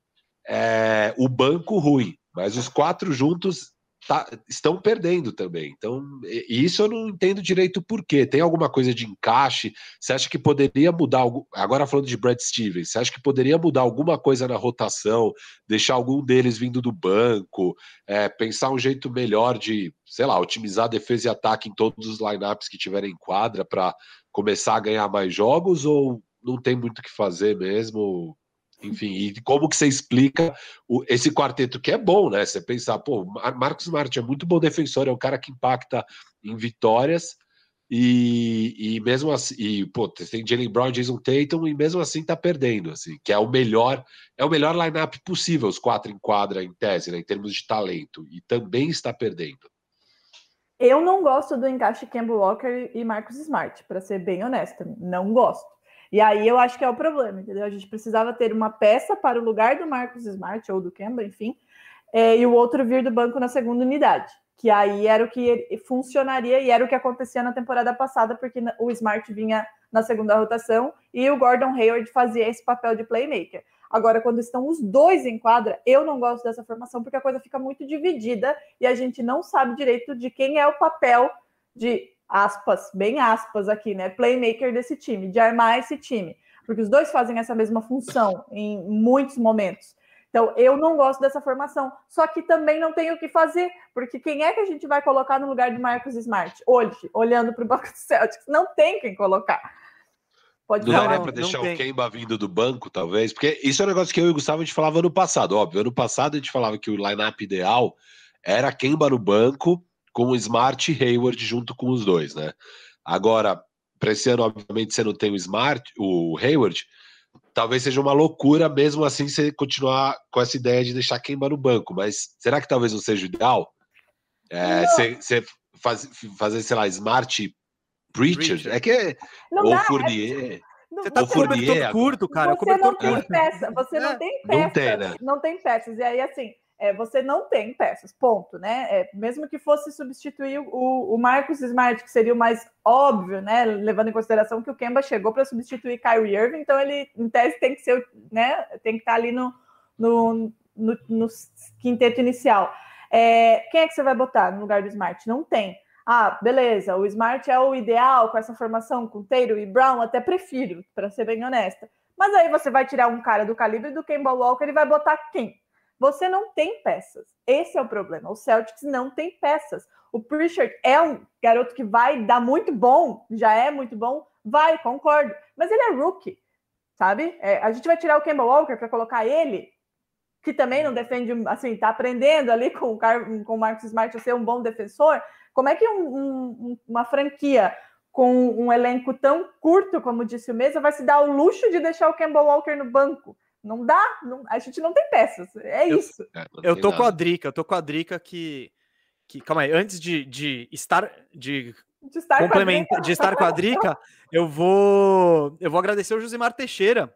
S2: é, o banco ruim. Mas os quatro juntos tá, estão perdendo também. Então, isso eu não entendo direito por quê. Tem alguma coisa de encaixe? Você acha que poderia mudar algo? Agora falando de Brad Stevens, você acha que poderia mudar alguma coisa na rotação, deixar algum deles vindo do banco, é, pensar um jeito melhor de, sei lá, otimizar defesa e ataque em todos os lineups que tiverem em quadra para começar a ganhar mais jogos ou não tem muito o que fazer mesmo? Enfim, e como que você explica o, esse quarteto que é bom, né? Você pensar, pô, Marcos Smart é muito bom defensor, é um cara que impacta em vitórias e, e mesmo assim, e, pô, tem Jalen Brown, Jason Tatum e mesmo assim tá perdendo, assim, que é o melhor, é o melhor lineup possível, os quatro em quadra em tese, né, em termos de talento, e também está perdendo.
S3: Eu não gosto do encaixe Campbell Walker e Marcos Smart, para ser bem honesta, não gosto. E aí eu acho que é o problema, entendeu? A gente precisava ter uma peça para o lugar do Marcos Smart ou do Kemba, enfim, é, e o outro vir do banco na segunda unidade. Que aí era o que funcionaria e era o que acontecia na temporada passada, porque o Smart vinha na segunda rotação e o Gordon Hayward fazia esse papel de playmaker. Agora, quando estão os dois em quadra, eu não gosto dessa formação porque a coisa fica muito dividida e a gente não sabe direito de quem é o papel de aspas, bem aspas aqui, né? Playmaker desse time, de armar esse time. Porque os dois fazem essa mesma função em muitos momentos. Então, eu não gosto dessa formação. Só que também não tenho o que fazer, porque quem é que a gente vai colocar no lugar de Marcos Smart? Hoje, olhando para o banco do Celtics, não tem quem colocar.
S2: Pode não daria para deixar o Kemba vindo do banco, talvez? Porque isso é um negócio que eu e o Gustavo a gente falava ano passado. Óbvio, ano passado a gente falava que o lineup ideal era Kemba no banco com o Smart e Hayward junto com os dois, né? Agora, para esse ano, obviamente, você não tem o Smart, o Hayward, talvez seja uma loucura mesmo assim você continuar com essa ideia de deixar queimar no banco, mas será que talvez não seja o ideal? É, você faz, fazer, sei lá, Smart Preacher? É que é, ou dá, Fournier.
S1: É... Você tá com o cobertor curto, cara.
S3: Você
S1: o
S3: não tem peça, você não é. tem peças. Não tem, né? Não tem peças. E aí, assim, é, você não tem peças, ponto, né? É, mesmo que fosse substituir o, o Smart, que seria o mais óbvio, né? Levando em consideração que o Kemba chegou para substituir Kyrie Irving, então ele, em tese, tem que ser, né? Tem que estar tá ali no, no, no, no quinteto inicial. É, quem é que você vai botar no lugar do Smart? Não tem. Ah, beleza, o Smart é o ideal com essa formação com Taylor e Brown, até prefiro, para ser bem honesta. Mas aí você vai tirar um cara do calibre do Kemba Walker e vai botar quem? Você não tem peças. Esse é o problema. O Celtics não tem peças. O Pritchard é um garoto que vai dar muito bom, já é muito bom, vai, concordo. Mas ele é rookie, sabe? É, a gente vai tirar o Kemba Walker para colocar ele, que também não defende, assim, tá aprendendo ali com o, Car com o Marcos Smart a ser um bom defensor. Como é que um, um, uma franquia com um elenco tão curto, como disse o Mesa, vai se dar o luxo de deixar o Kemba Walker no banco? Não dá, não, a gente não tem peças, é
S1: eu,
S3: isso.
S1: É, eu tô nada. com a Drica, eu tô com a Drica que, que calma aí, antes de, de estar de, de estar complementar, de estar com a Drica, eu vou eu vou agradecer o Josimar Teixeira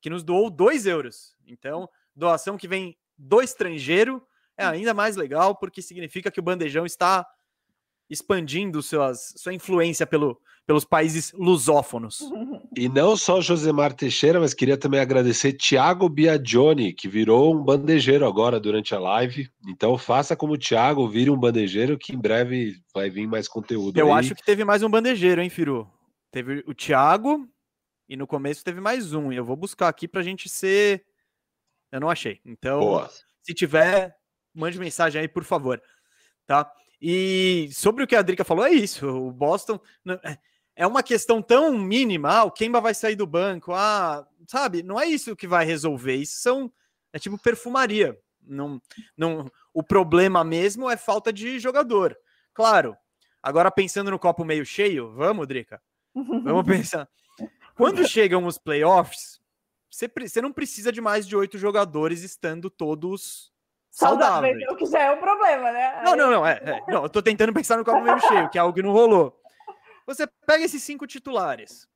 S1: que nos doou dois euros. Então, doação que vem do estrangeiro é ainda mais legal porque significa que o bandejão está expandindo suas, sua influência pelo, pelos países lusófonos.
S2: E não só Josemar Teixeira, mas queria também agradecer Tiago Biagioni, que virou um bandejeiro agora durante a live. Então faça como o Thiago, vire um bandejeiro, que em breve vai vir mais conteúdo.
S1: Eu
S2: aí.
S1: acho que teve mais um bandejeiro, hein, Firu? Teve o Thiago e no começo teve mais um. E eu vou buscar aqui pra gente ser. Eu não achei. Então, Boa. se tiver, mande mensagem aí, por favor. Tá? E sobre o que a Drica falou, é isso. O Boston é, é uma questão tão mínima. Ah, o Kemba vai sair do banco. Ah, sabe? Não é isso que vai resolver. Isso são. É tipo perfumaria. Não, não, o problema mesmo é falta de jogador. Claro. Agora pensando no copo meio cheio, vamos, Drica? Vamos (laughs) pensar. Quando chegam os playoffs, você, você não precisa de mais de oito jogadores estando todos saudável.
S3: O que já é um problema, né?
S1: Não, não, não. É, é, não, eu tô tentando pensar no copo meio cheio, que é algo que não rolou. Você pega esses cinco titulares.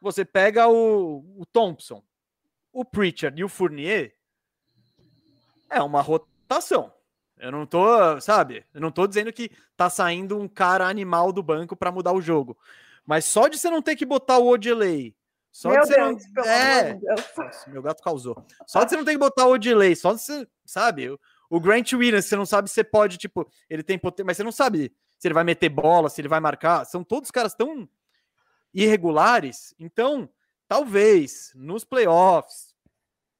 S1: Você pega o, o Thompson, o Pritchard e o Fournier. É uma rotação. Eu não tô, sabe? Eu não tô dizendo que tá saindo um cara animal do banco para mudar o jogo. Mas só de você não ter que botar o Odilei, só meu de você Deus, não. É, Deus. meu gato causou. Só de você não ter que botar o Odilei, só de você, sabe? O Grant Williams, você não sabe se você pode, tipo, ele tem potência, mas você não sabe se ele vai meter bola, se ele vai marcar. São todos caras tão irregulares. Então, talvez nos playoffs,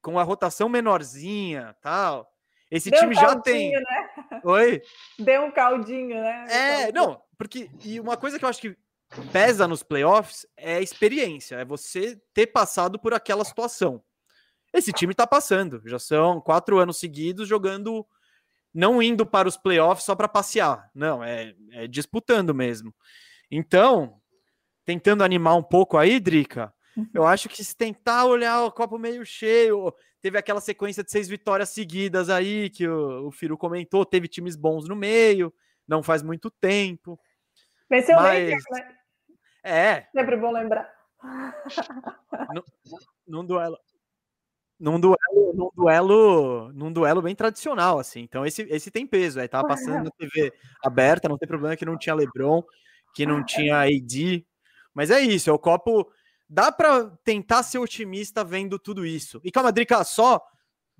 S1: com a rotação menorzinha, tal, esse Deu time um já tem. Né? Oi?
S3: Deu um caldinho, né?
S1: É, não, porque e uma coisa que eu acho que pesa nos playoffs é a experiência, é você ter passado por aquela situação. Esse time tá passando. Já são quatro anos seguidos jogando, não indo para os playoffs só para passear. Não, é, é, disputando mesmo. Então, tentando animar um pouco aí, Drica, uhum. eu acho que se tentar olhar o copo meio cheio, teve aquela sequência de seis vitórias seguidas aí que o, o Firu comentou, teve times bons no meio, não faz muito tempo.
S3: Venceu mas... o Lakers, né?
S1: É.
S3: Sempre bom lembrar.
S1: Num, num duelo num duelo, num duelo, num duelo bem tradicional, assim. Então esse, esse tem peso. Aí tava passando na TV aberta, não tem problema que não tinha LeBron, que não tinha AD. Mas é isso, é o copo. Dá para tentar ser otimista vendo tudo isso. E calma, Drica, só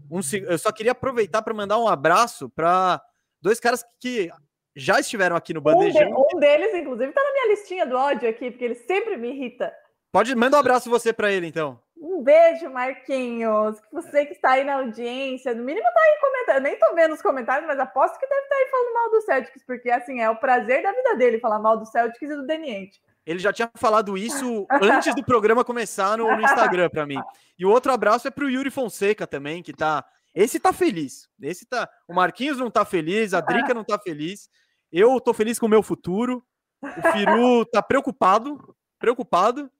S1: um, eu só queria aproveitar para mandar um abraço para dois caras que já estiveram aqui no bandejão.
S3: Um, de, um deles, inclusive, tá na minha listinha do ódio aqui, porque ele sempre me irrita.
S1: Pode, manda um abraço você para ele, então.
S3: Um beijo, Marquinhos. Você que está aí na audiência, no mínimo está aí comentando. Eu nem estou vendo os comentários, mas aposto que deve estar tá aí falando mal do Celtics, porque assim é o prazer da vida dele falar mal do Celtics e do Deniente.
S1: Ele já tinha falado isso antes do programa começar no, no Instagram para mim. E o outro abraço é para o Yuri Fonseca também, que tá. Esse tá feliz. Esse tá. O Marquinhos não tá feliz, a Drica não tá feliz. Eu tô feliz com o meu futuro. O Firu tá preocupado, preocupado.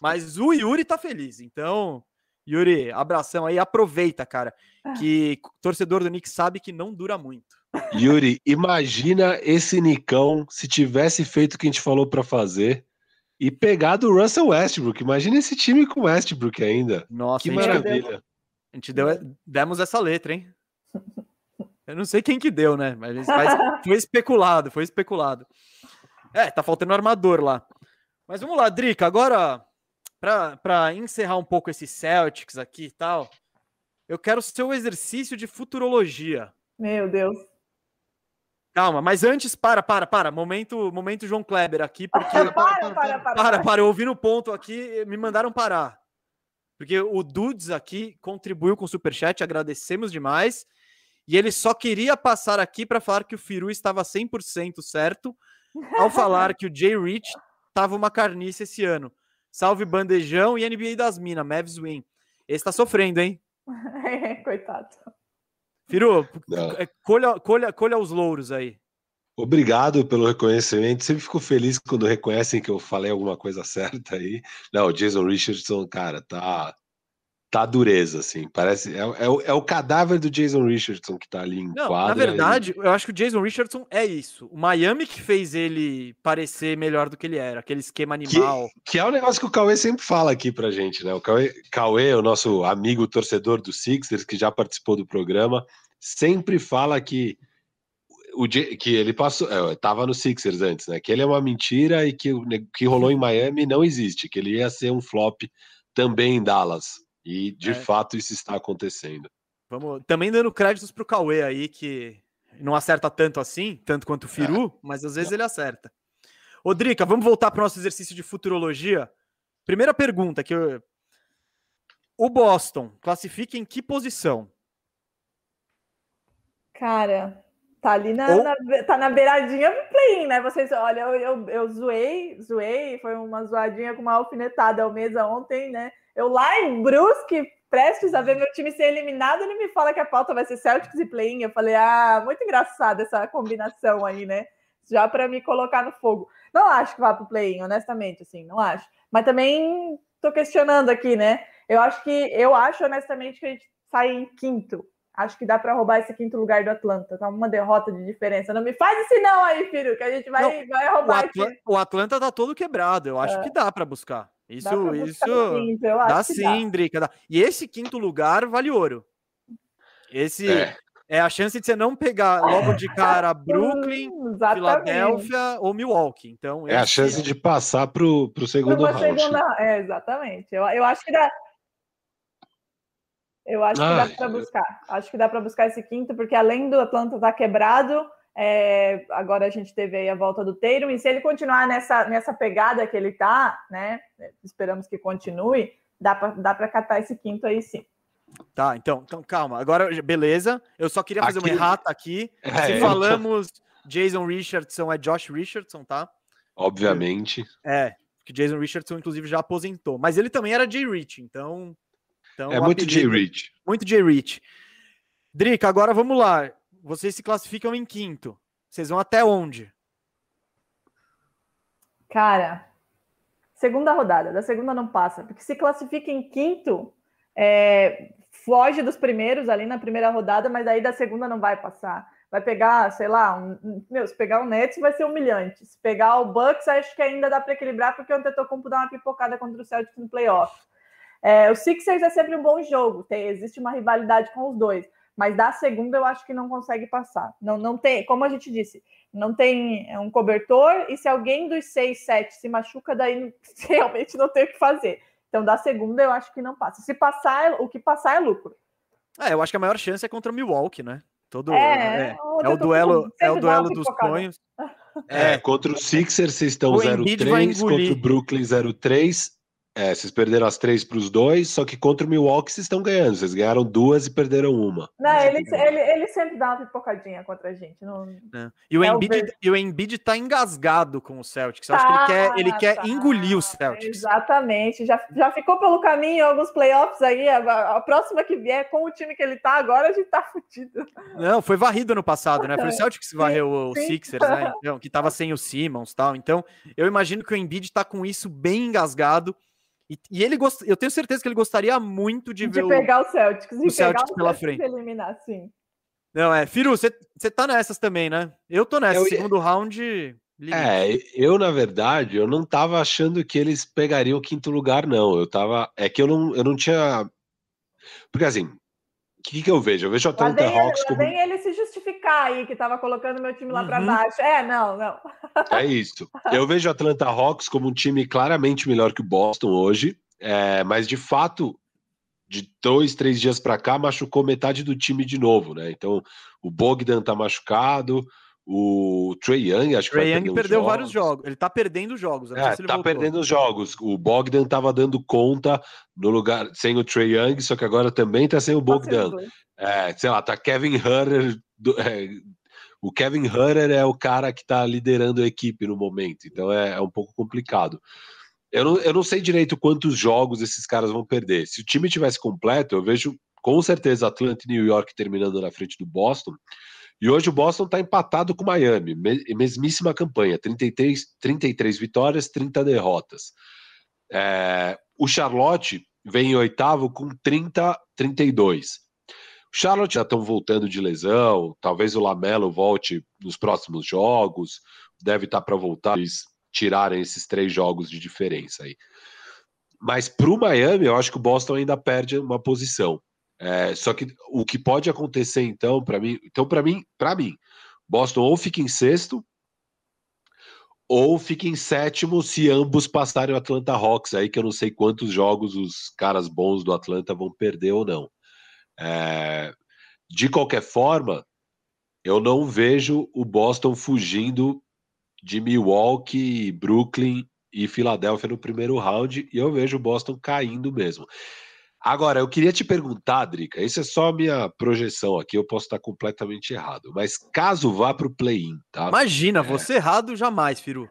S1: Mas o Yuri tá feliz. Então, Yuri, abração aí. Aproveita, cara. Ah. Que torcedor do Knicks sabe que não dura muito.
S2: Yuri, imagina esse Nicão se tivesse feito o que a gente falou para fazer e pegado o Russell Westbrook. Imagina esse time com Westbrook ainda.
S1: Nossa,
S2: que
S1: a
S2: maravilha.
S1: Deu, a gente deu, demos essa letra, hein? Eu não sei quem que deu, né? Mas, mas foi especulado, foi especulado. É, tá faltando armador lá. Mas vamos lá, Drica. Agora para encerrar um pouco esse Celtics aqui e tal, eu quero o seu exercício de futurologia.
S3: Meu Deus.
S1: Calma, mas antes, para, para, para. Momento, momento João Kleber aqui, (laughs) porque.
S3: para, para, para, para,
S1: para, para. Eu ouvi no ponto aqui, me mandaram parar. Porque o Dudes aqui contribuiu com o Superchat, agradecemos demais. E ele só queria passar aqui para falar que o Firu estava 100% certo (laughs) ao falar que o Jay Rich estava uma carniça esse ano. Salve Bandejão e NBA das Minas, Mavs Win. Esse tá sofrendo, hein? (laughs)
S3: Coitado.
S1: Firu, é, colha, colha, colha os louros aí.
S2: Obrigado pelo reconhecimento. Sempre fico feliz quando reconhecem que eu falei alguma coisa certa aí. Não, o Jason Richardson, cara, tá tá dureza, assim. Parece é, é, é, o cadáver do Jason Richardson que tá ali em Não, quadra.
S1: Na verdade, e... eu acho que o Jason Richardson é isso. O Miami que fez ele parecer melhor do que ele era, aquele esquema animal.
S2: Que, que é o um negócio que o Cauê sempre fala aqui pra gente, né? O Cauê, Cauê, o nosso amigo torcedor do Sixers, que já participou do programa, sempre fala que o que ele passou, é, tava no Sixers antes, né? Que ele é uma mentira e que o que rolou em Miami não existe, que ele ia ser um flop também em Dallas. E de é. fato isso está acontecendo.
S1: Vamos também dando créditos para o Cauê aí, que não acerta tanto assim, tanto quanto o Firu, é. mas às vezes ele acerta. Ô, Drica, vamos voltar para o nosso exercício de futurologia. Primeira pergunta que eu... O Boston classifica em que posição?
S3: Cara, tá ali na, Ou... na, tá na beiradinha do play né? Vocês, olha, eu, eu, eu zoei, zoei, foi uma zoadinha com uma alfinetada ao mesa ontem, né? Eu lá em Brusque, prestes a ver meu time ser eliminado, ele me fala que a pauta vai ser Celtics e play-in. Eu falei, ah, muito engraçada essa combinação aí, né? Já para me colocar no fogo. Não acho que vá para o play-in, honestamente, assim, não acho. Mas também estou questionando aqui, né? Eu acho que eu acho honestamente que a gente sai em quinto. Acho que dá para roubar esse quinto lugar do Atlanta. Tá uma derrota de diferença. Não me faz esse não aí, filho, que a gente vai, não, vai roubar.
S1: O, Atl o Atlanta tá todo quebrado. Eu acho é. que dá para buscar. Isso, isso. Quinto, dá sim, Drica. Dá. E esse quinto lugar vale ouro. Esse é. é. a chance de você não pegar logo de cara (laughs) Brooklyn, Filadélfia ou Milwaukee. Então,
S2: é a chance de passar para o segundo round. Segunda...
S3: É, exatamente. Eu, eu acho que dá. Eu acho que dá para buscar. Acho que dá para buscar esse quinto, porque além do Atlanta estar tá quebrado, é, agora a gente teve aí a volta do Teiro, e se ele continuar nessa, nessa pegada que ele tá, né? Esperamos que continue, dá para dá catar esse quinto aí sim.
S1: Tá, então, então calma. Agora, beleza. Eu só queria fazer aqui... uma errata aqui. É, se falamos Jason Richardson, é Josh Richardson, tá?
S2: Obviamente.
S1: É, que Jason Richardson, inclusive, já aposentou. Mas ele também era Jay Rich, então. então
S2: é muito Jay Rich.
S1: Muito Jay Rich. Drica, agora vamos lá vocês se classificam em quinto. Vocês vão até onde?
S3: Cara, segunda rodada. Da segunda não passa, porque se classifica em quinto, é, foge dos primeiros ali na primeira rodada, mas aí da segunda não vai passar. Vai pegar, sei lá, um, meu, se pegar o Nets vai ser humilhante. Se pegar o Bucks, acho que ainda dá para equilibrar, porque o Antetokounmpo dá uma pipocada contra o Celtics no playoff. É, o Sixers é sempre um bom jogo, tem, existe uma rivalidade com os dois mas da segunda eu acho que não consegue passar. Não, não tem, como a gente disse, não tem é um cobertor, e se alguém dos seis, sete se machuca, daí (laughs) realmente não tem o que fazer. Então, da segunda eu acho que não passa. Se passar, o que passar é lucro.
S1: É, eu acho que a maior chance é contra o Milwaukee, né? Todo, é, é, é o duelo, é o duelo dos sonhos.
S2: É, contra o Sixers vocês estão 0-3, contra o Brooklyn 0-3 é, vocês perderam as três para os dois, só que contra o Milwaukee vocês estão ganhando. Vocês ganharam duas e perderam uma.
S3: Não, ele, ele, ele sempre dá uma pipocadinha contra a gente. Não...
S1: É. E, o é Embiid, o e o Embiid tá engasgado com o Celtics. Eu tá, acho que ele quer, ele quer tá, engolir o Celtics.
S3: Exatamente. Já, já ficou pelo caminho alguns playoffs aí. A, a, próxima que vier, com o time que ele tá agora, a gente tá fudido.
S1: Não, foi varrido no passado, né? Foi o (laughs) Celtics que varreu o Sixers, né? (laughs) Então, que tava sem o Simmons e tal. Então, eu imagino que o Embiid tá com isso bem engasgado. E, e ele gost... eu tenho certeza que ele gostaria muito de,
S3: de
S1: ver
S3: pegar o, o Celtics,
S1: o Celtics pela frente.
S3: eliminar, sim.
S1: Não, é. Firu, você tá nessas também, né? Eu tô nessa. Eu, segundo round.
S2: Limite. É, eu, na verdade, eu não tava achando que eles pegariam o quinto lugar, não. Eu tava. É que eu não, eu não tinha. Porque assim, o que, que eu vejo? Eu vejo o Atlanta Hawks
S3: como. Vem que estava colocando meu time lá uhum. para baixo. É, não, não.
S2: É isso. Eu vejo o Atlanta Hawks como um time claramente melhor que o Boston hoje, é, mas de fato, de dois, três dias para cá, machucou metade do time de novo, né? Então, o Bogdan tá machucado, o Trey Young, acho que
S1: Trey Young perdeu jogos. vários jogos. Ele tá perdendo jogos.
S2: É, tá voltou. perdendo os jogos. O Bogdan tava dando conta no lugar sem o Trey Young, só que agora também tá sem o Bogdan. É, sei lá, tá Kevin Hunter. Do, é, o Kevin Hunter é o cara que tá liderando a equipe no momento, então é, é um pouco complicado. Eu não, eu não sei direito quantos jogos esses caras vão perder. Se o time tivesse completo, eu vejo com certeza Atlanta e New York terminando na frente do Boston. E hoje o Boston está empatado com Miami, mesmíssima campanha, 33, 33 vitórias, 30 derrotas. É, o Charlotte vem em oitavo com 30, 32. O Charlotte já estão voltando de lesão, talvez o Lamelo volte nos próximos jogos, deve estar tá para voltar tirarem esses três jogos de diferença aí. Mas para o Miami, eu acho que o Boston ainda perde uma posição. É, só que o que pode acontecer então, para mim, então para mim, para mim, Boston ou fica em sexto ou fica em sétimo se ambos passarem o Atlanta Hawks aí que eu não sei quantos jogos os caras bons do Atlanta vão perder ou não. É, de qualquer forma, eu não vejo o Boston fugindo de Milwaukee, Brooklyn e Filadélfia no primeiro round, e eu vejo o Boston caindo mesmo. Agora, eu queria te perguntar, Drica, isso é só a minha projeção aqui, eu posso estar completamente errado, mas caso vá para o play-in, tá?
S1: Imagina, é... você errado jamais, Firu.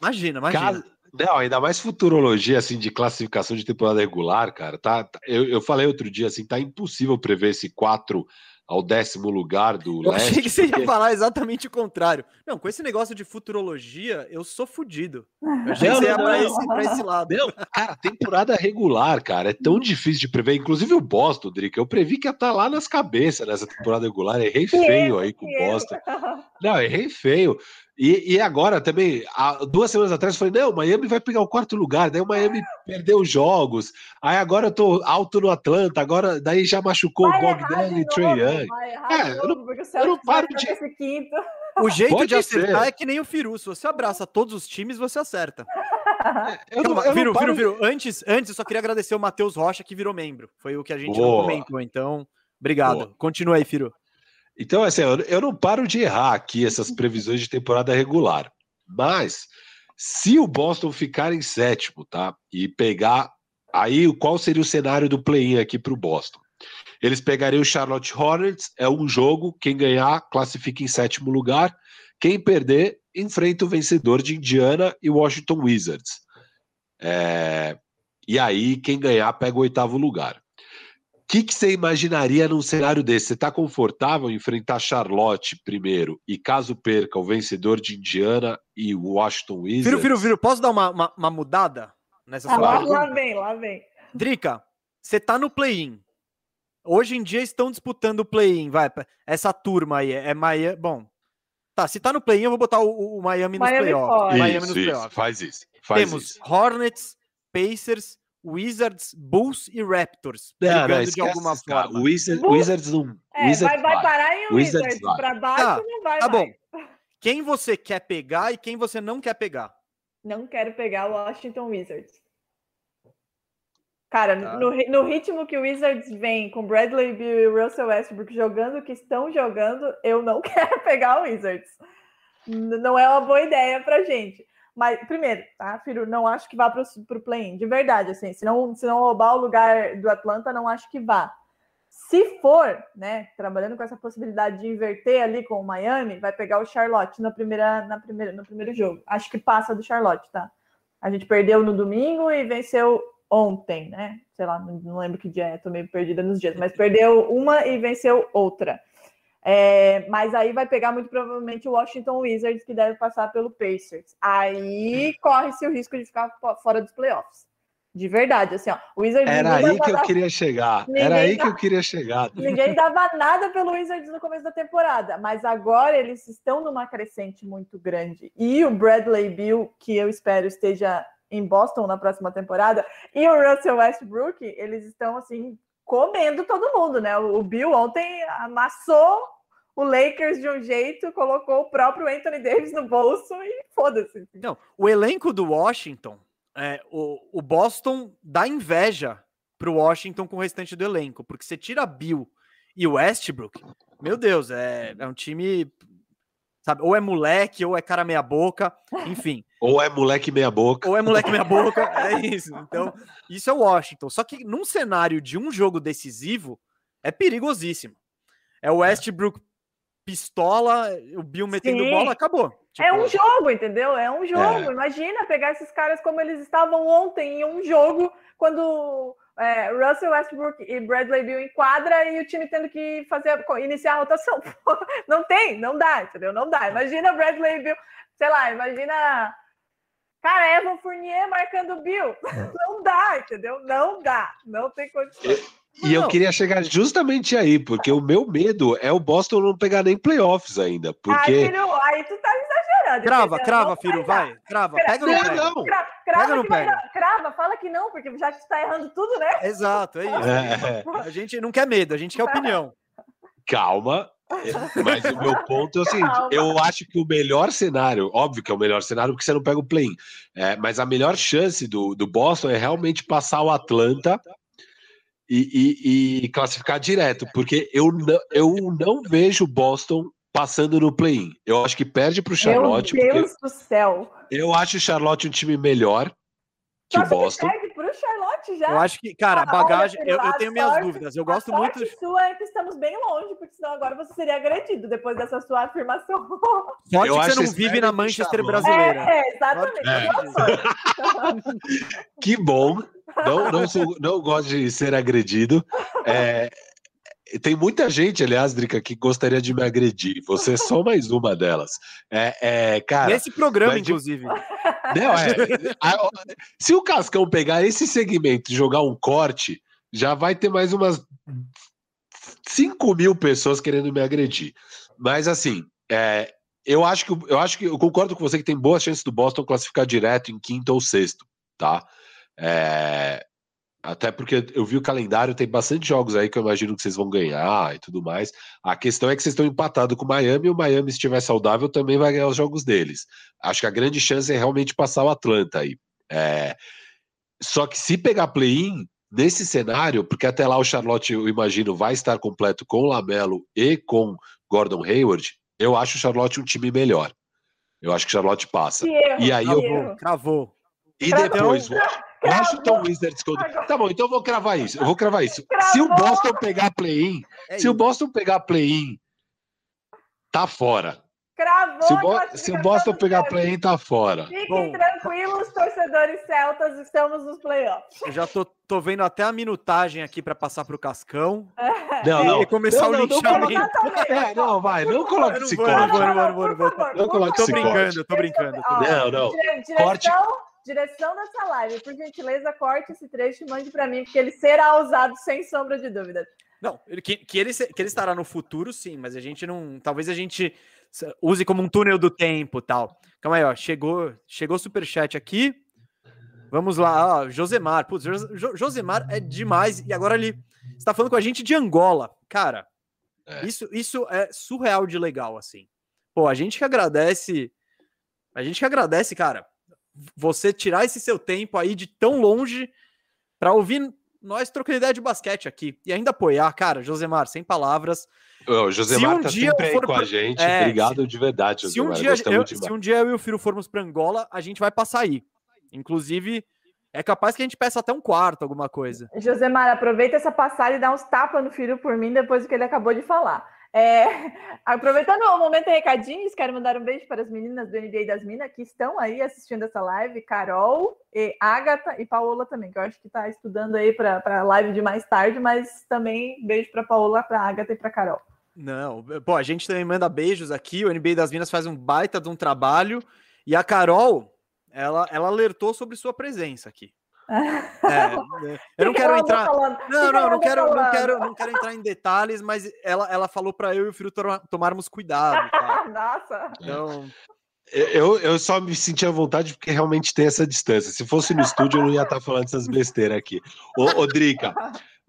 S1: Imagina, imagina. Caso...
S2: Não, ainda mais futurologia, assim, de classificação de temporada regular, cara, tá, tá eu, eu falei outro dia, assim, tá impossível prever esse 4 ao décimo lugar do
S1: eu leste. Achei que você porque... ia falar exatamente o contrário. Não, com esse negócio de futurologia, eu sou fudido. Eu achei não, que você ia pra esse, pra esse lado.
S2: Não, cara, temporada regular, cara, é tão hum. difícil de prever. Inclusive o Boston, Drica, eu previ que ia estar tá lá nas cabeças nessa temporada regular. Errei feio aí com o Boston. Não, errei feio. E, e, agora também, há duas semanas atrás, eu falei: não, Miami vai pegar o quarto lugar. Daí o Miami perdeu os jogos. Aí agora eu tô alto no Atlanta. Agora, daí já machucou vai o Bogdan e o Trey Young. É, eu não, eu não paro de.
S1: O (laughs) jeito Pode de acertar ser. é que nem o Firu. Se você abraça todos os times, você acerta. É, eu Calma, não, Firu, Firu, Firu. Antes, antes, eu só queria agradecer o Matheus Rocha, que virou membro. Foi o que a gente comentou. Então, obrigado. Boa. Continua aí, Firu.
S2: Então, assim, eu não paro de errar aqui essas previsões de temporada regular. Mas, se o Boston ficar em sétimo, tá? E pegar. Aí, qual seria o cenário do play-in aqui para o Boston? Eles pegariam o Charlotte Hornets, é um jogo, quem ganhar classifica em sétimo lugar, quem perder enfrenta o vencedor de Indiana e Washington Wizards. É... E aí, quem ganhar pega o oitavo lugar que, que você imaginaria num cenário desse? Você está confortável em enfrentar Charlotte primeiro e caso perca o vencedor de Indiana e Washington Wizards?
S1: Viro, viro, viro. Posso dar uma, uma, uma mudada nessa
S3: ah, lá, lá vem, lá vem.
S1: Drica, você tá no play-in. Hoje em dia estão disputando o play-in, vai. Essa turma aí é Miami. Bom, tá. Se tá no play-in, eu vou botar o, o Miami nos playoffs.
S2: Miami nos playoffs. Faz isso. Faz
S1: Temos
S2: isso.
S1: Hornets, Pacers, Wizards, Bulls e Raptors. Não, não,
S2: de alguma forma. Wizards, Wizards não.
S3: É, Wizards vai, vai, parar em Wizards. Wizards para baixo tá, não vai. Tá
S1: mais. bom. Quem você quer pegar e quem você não quer pegar?
S3: Não quero pegar o Washington Wizards. Cara, tá. no, no, ritmo que o Wizards vem com Bradley Bill e Russell Westbrook jogando o que estão jogando, eu não (laughs) quero pegar o Wizards. Não é uma boa ideia pra gente. Mas, primeiro, tá, Firo, não acho que vá para o play-in, de verdade, assim, se não, se não roubar o lugar do Atlanta, não acho que vá. Se for, né, trabalhando com essa possibilidade de inverter ali com o Miami, vai pegar o Charlotte na primeira, na primeira, no primeiro jogo. Acho que passa do Charlotte, tá? A gente perdeu no domingo e venceu ontem, né? Sei lá, não lembro que dia é, tô meio perdida nos dias, mas perdeu uma e venceu outra. É, mas aí vai pegar muito provavelmente o Washington Wizards, que deve passar pelo Pacers. Aí corre-se o risco de ficar fora dos playoffs. De verdade, assim, ó.
S2: O Wizards Era aí que eu queria chegar. Ninguém Era aí que eu queria chegar.
S3: Ninguém dava nada pelo Wizards no começo da temporada, mas agora eles estão numa crescente muito grande. E o Bradley Bill, que eu espero esteja em Boston na próxima temporada, e o Russell Westbrook, eles estão assim comendo todo mundo, né? O Bill ontem amassou o Lakers de um jeito, colocou o próprio Anthony Davis no bolso e foda-se.
S1: Não, o elenco do Washington, é, o, o Boston dá inveja pro Washington com o restante do elenco, porque você tira Bill e Westbrook, meu Deus, é, é um time sabe? Ou é moleque, ou é cara meia boca, (laughs) enfim.
S2: Ou é moleque meia boca.
S1: Ou é moleque meia boca, (laughs) é isso. Então, isso é Washington. Só que num cenário de um jogo decisivo, é perigosíssimo. É o Westbrook pistola, o Bill metendo Sim. bola, acabou.
S3: Tipo, é um jogo, entendeu? É um jogo. É. Imagina pegar esses caras como eles estavam ontem em um jogo, quando é, Russell Westbrook e Bradley Bill em quadra e o time tendo que fazer iniciar a rotação. (laughs) não tem, não dá, entendeu? Não dá. Imagina Bradley Bill, sei lá, imagina. Cara, Evan Fournier marcando Bill. Não dá, entendeu? Não dá. Não tem condição.
S2: E eu queria chegar justamente aí, porque o meu medo é o Boston não pegar nem playoffs ainda. Porque... Ai,
S3: filho, aí tu tá exagerando.
S1: Crava, crava, filho, vai. Crava, pega ou não pega? Não.
S3: Crava, crava, não pega. crava, fala que não, porque já que tu tá errando tudo, né?
S1: Exato, é isso. É. A gente não quer medo, a gente quer (laughs) opinião.
S2: Calma, (laughs) mas o meu ponto é o seguinte: Calma. eu acho que o melhor cenário, óbvio que é o melhor cenário, porque você não pega o play-in, é, mas a melhor chance do, do Boston é realmente passar o Atlanta e, e, e classificar direto, porque eu não, eu não vejo Boston passando no play-in. Eu acho que perde para o Charlotte.
S3: Meu Deus do céu!
S2: Eu acho o Charlotte um time melhor que o Boston.
S3: Que já.
S1: Eu acho que, cara, a bagagem. Eu, eu, tenho minhas dúvidas. Eu gosto muito.
S3: A sua é que estamos bem longe, porque senão agora você seria agredido depois dessa sua afirmação. (laughs)
S1: Sorte que você não vive na Manchester brasileira.
S3: É, é exatamente. É. (laughs)
S2: que bom. Não, não, sou, não gosto de ser agredido. É, (laughs) tem muita gente, aliás, Drica, que gostaria de me agredir. Você é só mais uma delas. É, é cara.
S1: Nesse programa, inclusive. Não,
S2: é, se o Cascão pegar esse segmento e jogar um corte, já vai ter mais umas 5 mil pessoas querendo me agredir. Mas assim, é, eu acho que eu acho que eu concordo com você que tem boas chances do Boston classificar direto em quinto ou sexto, tá? É, até porque eu vi o calendário, tem bastante jogos aí que eu imagino que vocês vão ganhar e tudo mais. A questão é que vocês estão empatados com o Miami e o Miami, se estiver saudável, também vai ganhar os jogos deles. Acho que a grande chance é realmente passar o Atlanta aí. É... Só que se pegar play-in, nesse cenário, porque até lá o Charlotte, eu imagino, vai estar completo com o Lamelo e com Gordon Hayward, eu acho o Charlotte um time melhor. Eu acho que o Charlotte passa. E aí eu
S1: vou. Cravou.
S2: E depois, Washington Wizards contra. Tá bom, então eu vou cravar isso. Eu vou cravar isso. Se o Boston pegar play-in, é se o Boston pegar play-in, tá fora.
S3: Cravou
S2: se o, Bo se o Boston pegar play-in, tá fora.
S3: Fiquem Bom, tranquilos, torcedores celtas, estamos nos playoffs.
S1: Eu já tô, tô vendo até a minutagem aqui para passar pro Cascão. (laughs)
S2: Não, não.
S1: E começar não, o linchamento.
S2: É, não, vai, não coloque esse corte.
S1: Não, não, não, não, não,
S2: não coloque esse
S1: brincando, tô brincando, tô
S2: brincando. Não, não.
S3: Corte direção dessa live, por gentileza, corte esse trecho e mande para mim, porque ele será usado sem sombra de dúvida.
S1: Não, que, que, ele, que ele estará no futuro, sim, mas a gente não. Talvez a gente use como um túnel do tempo tal. Calma aí, ó. Chegou, chegou super chat aqui. Vamos lá, ó, Josemar. Putz, Josemar é demais. E agora ele está falando com a gente de Angola. Cara, é. isso, isso é surreal de legal, assim. Pô, a gente que agradece. A gente que agradece, cara você tirar esse seu tempo aí de tão longe para ouvir nós trocando ideia de basquete aqui e ainda apoiar, cara, Josemar, sem palavras.
S2: O Josemar se um tá dia sempre aí com a gente. É, Obrigado se, de verdade,
S1: Josemar. Se um, dia, eu, se um dia eu e o Firo formos para Angola, a gente vai passar aí. Inclusive, é capaz que a gente peça até um quarto, alguma coisa.
S3: Josemar, aproveita essa passada e dá uns tapas no Firo por mim depois do que ele acabou de falar. É, (laughs) aproveitando o momento recadinhos, quero mandar um beijo para as meninas do NBA das Minas que estão aí assistindo essa live, Carol, e Agatha e Paola também, que eu acho que está estudando aí para a live de mais tarde, mas também beijo para Paola, para Agatha e para Carol.
S1: Não, pô, a gente também manda beijos aqui, o NBA das Minas faz um baita de um trabalho, e a Carol, ela, ela alertou sobre sua presença aqui. É, (laughs) eu não quero entrar. Não, não, não quero, não quero, não quero entrar em detalhes, mas ela, ela falou para eu e o filho tomarmos cuidado. (laughs)
S3: Nossa.
S2: Então. Eu, eu só me senti à vontade porque realmente tem essa distância. Se fosse no estúdio, eu não ia estar falando essas besteiras aqui. Ô, ô Drica,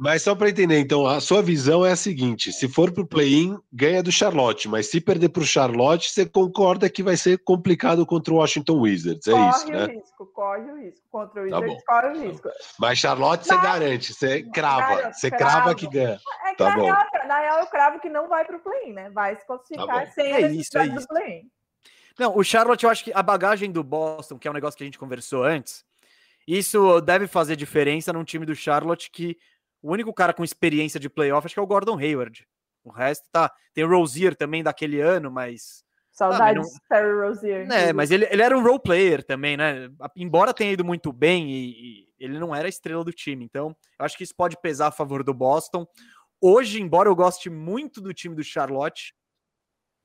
S2: Mas só para entender, então, a sua visão é a seguinte: se for para o play-in, ganha do Charlotte, mas se perder para o Charlotte, você concorda que vai ser complicado contra o Washington Wizards, é
S3: corre
S2: isso,
S3: o
S2: né?
S3: risco, corre o risco. Contra o
S2: Tá
S3: Wizards,
S2: bom,
S3: corre o
S2: tá
S3: risco.
S2: Mas Charlotte você
S3: Mas-
S2: garante, você crava, você crava
S3: cravo.
S2: que ganha.
S3: É que
S2: Tá
S3: na,
S2: bom.
S3: real, na real, eu cravo que não vai pro play-in, né? Vai se classificar
S2: Tá
S3: sem
S1: É
S3: a
S1: isso, é
S3: do
S1: isso.
S3: play-in.
S1: Não, o Charlotte, eu acho que a bagagem do Boston, que é um negócio que a gente conversou antes, isso deve fazer diferença num time do Charlotte que o único cara com experiência de playoff acho que é o Gordon Hayward. O resto tá. Tem o Rozier também daquele ano, mas.
S3: Saudades
S1: não-
S3: de Terry Rozier.
S1: É, mas ele, ele era um role player também, né? Embora tenha ido muito bem, e, e ele não era a estrela do time. Então, eu acho que isso pode pesar a favor do Boston. Hoje, embora eu goste muito do time do Charlotte,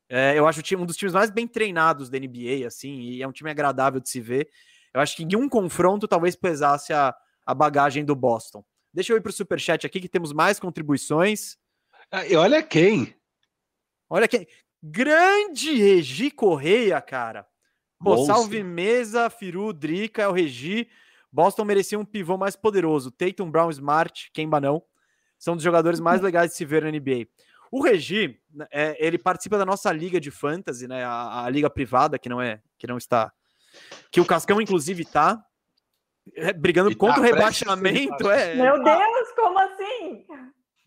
S1: é, eu acho time, um dos times mais bem treinados da NBA, assim, e é um time agradável de se ver. Eu acho que em um confronto talvez pesasse a, a bagagem do Boston. Deixa eu ir para o Superchat aqui, que temos mais contribuições.
S2: Ah, E olha quem.
S1: Olha que grande Regi Correia, cara. Pô,
S2: Monstro.
S1: salve mesa, Firu, Drica, é o Regi. Boston merecia um pivô mais poderoso. Tatum, Brown, Smart, Kemba não. São dos jogadores mais legais de se ver na NBA. O Regi, né, é, ele participa da nossa liga de fantasy, né? A, a liga privada que não é, que não está, que o Cascão inclusive tá brigando
S2: E tá
S1: contra o rebaixamento. É,
S3: Meu Deus, como assim?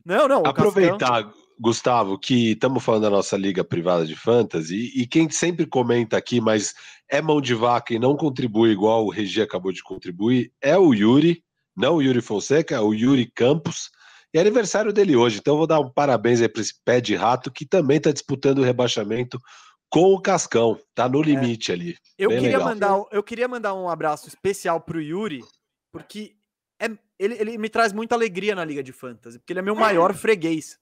S1: não, não. o Cascão-
S2: Aproveitar, Gustavo, que estamos falando da nossa liga privada de fantasy, e quem sempre comenta aqui, mas é mão de vaca e não contribui igual o Regi acabou de contribuir, é o Yuri, não o Yuri Fonseca, é o Yuri Campos. E é aniversário dele hoje, então eu vou dar um parabéns aí para esse pé de rato que também está disputando o rebaixamento com o Cascão, tá no limite ali.
S1: Eu
S2: Bem
S1: queria,
S2: legal.
S1: mandar, eu queria mandar um abraço especial pro Yuri, porque é, ele, ele me traz muita alegria na Liga de Fantasy, porque ele é meu maior (laughs) freguês.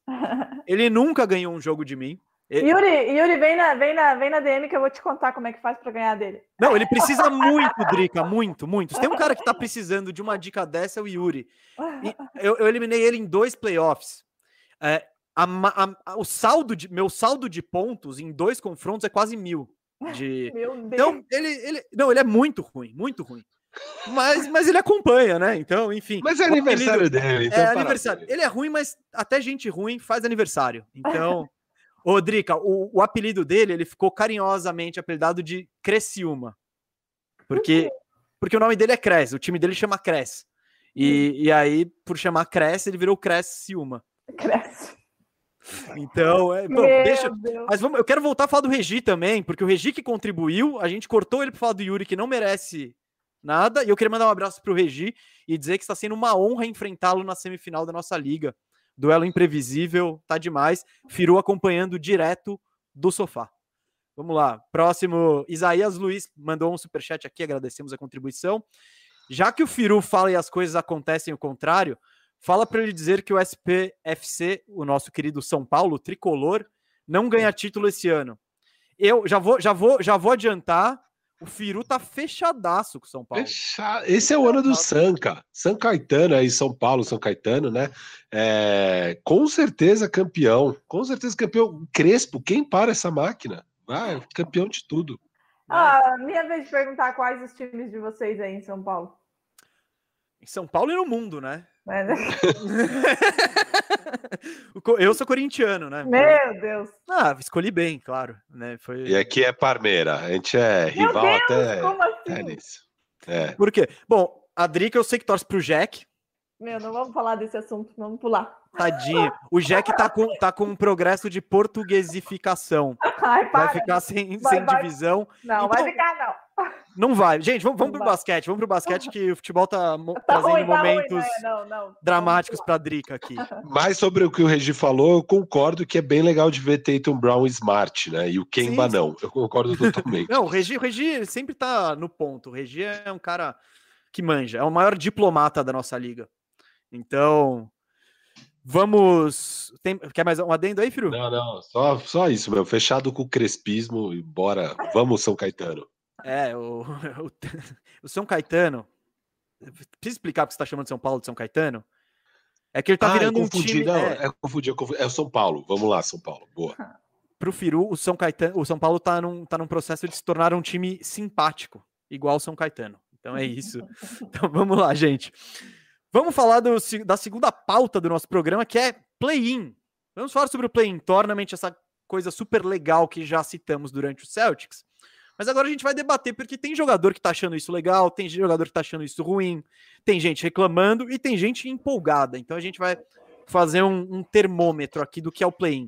S1: Ele nunca ganhou um jogo de mim. E-
S3: Yuri, Yuri vem, na, vem, na, vem na DM que eu vou te contar como é que faz pra ganhar dele.
S1: Não, ele precisa muito, Drica, muito, muito. Se tem um cara que tá precisando de uma dica dessa, é o Yuri. E eu, eu eliminei ele em dois playoffs. É, a a- a- o saldo de, meu saldo de pontos em dois confrontos é quase mil. De, (laughs)
S3: Meu Deus.
S1: Então, ele, ele. Não, ele é muito ruim, muito ruim. Mas, mas ele acompanha, né? Então, enfim.
S2: Mas é
S1: o apelido-
S2: aniversário dele, então
S1: É aniversário. Ele é ruim, mas até gente ruim faz aniversário. Então, (laughs) ô Drica, o, o apelido dele, ele ficou carinhosamente apelidado de Creciúma. Porque, porque o nome dele é Cres, o time dele chama Cres. E, e aí, por chamar Cres, ele virou Creciúma.
S3: Cresce. (laughs)
S1: Então, é, bom, deixa,
S3: Deus.
S1: mas vamos, eu quero voltar a falar do Regi também, porque o Regi que contribuiu, a gente cortou ele para falar do Yuri, que não merece nada, e eu queria mandar um abraço pro Regi e dizer que está sendo uma honra enfrentá-lo na semifinal da nossa liga. Duelo imprevisível, tá demais. Firu acompanhando direto do sofá. Vamos lá, próximo. Isaías Luiz mandou um superchat aqui, agradecemos a contribuição. Já que o Firu fala e as coisas acontecem o contrário, fala para ele dizer que o SPFC, o nosso querido São Paulo, tricolor, não ganha título esse ano. Eu já vou, já vou, já vou adiantar. O Firu tá fechadaço com o São Paulo.
S2: Fecha- Esse é o ano do Sanca. São Caetano aí, São Paulo, São Caetano, né? É, com certeza campeão. Com certeza campeão. Crespo, quem para essa máquina? Vai, campeão de tudo.
S3: Ah, minha vez de perguntar quais os times de vocês aí em São Paulo.
S1: Em São Paulo e no mundo, né? (laughs) Co- Eu sou corintiano, né?
S3: Meu Deus.
S1: Ah, escolhi bem, claro. Né? Foi...
S2: E aqui é Parmeira. A gente é
S3: Meu
S2: rival
S3: Deus,
S2: até,
S3: como assim?
S2: nisso. É.
S1: Por quê? Bom, a Drica eu sei que torce pro Jack.
S3: Meu, não vamos falar desse assunto, vamos pular.
S1: Tadinho. O Jack tá com, tá com um progresso de portuguesificação. (laughs)
S3: Ai, para.
S1: Vai ficar sem,
S3: Vai,
S1: sem
S3: vai.
S1: divisão.
S3: Não, vai
S1: Então-
S3: ficar, não.
S1: Não vai. Gente, vamos, vamos
S3: Não
S1: pro
S3: vai.
S1: basquete. Vamos pro basquete que o futebol tá, mo-
S3: Tá
S1: trazendo
S3: ruim, tá ruim,
S1: momentos
S3: né? Não, não.
S1: dramáticos pra Drica aqui. (laughs)
S2: Mas sobre o que o Regi falou, eu concordo que é bem legal de ver Tatum Brown Smart, né? E o Kemba
S1: Sim, sim.
S2: não. Eu concordo (laughs) totalmente.
S1: Não, o Regi, o Regi ele sempre tá no ponto. O Regi é um cara que manja, é o maior diplomata da nossa liga. Então, vamos. Tem, quer mais um adendo aí, Firu?
S2: Não, não, só, só isso, meu. Fechado com o crespismo e bora. Vamos, São Caetano.
S1: É, o, (laughs) o, o São Caetano. Precisa explicar porque você tá chamando de São Paulo de São Caetano? É que ele tá
S2: Ah, eu
S1: virando um time.
S2: não,
S1: é,
S2: é, confundi, eu confundi. É o São Paulo. Vamos lá, São Paulo. Boa.
S1: pro Firu, o São Caetano, o São Paulo tá num, tá num processo de se tornar um time simpático, igual o São Caetano. Então é isso. (laughs) Então vamos lá, gente. Vamos falar do, da segunda pauta do nosso programa, que é play-in. Vamos falar sobre o play-in tournament, essa coisa super legal que já citamos durante o Celtics. Mas agora a gente vai debater porque tem jogador que tá achando isso legal, tem jogador que tá achando isso ruim, tem gente reclamando e tem gente empolgada. Então a gente vai fazer um, um termômetro aqui do que é o play-in.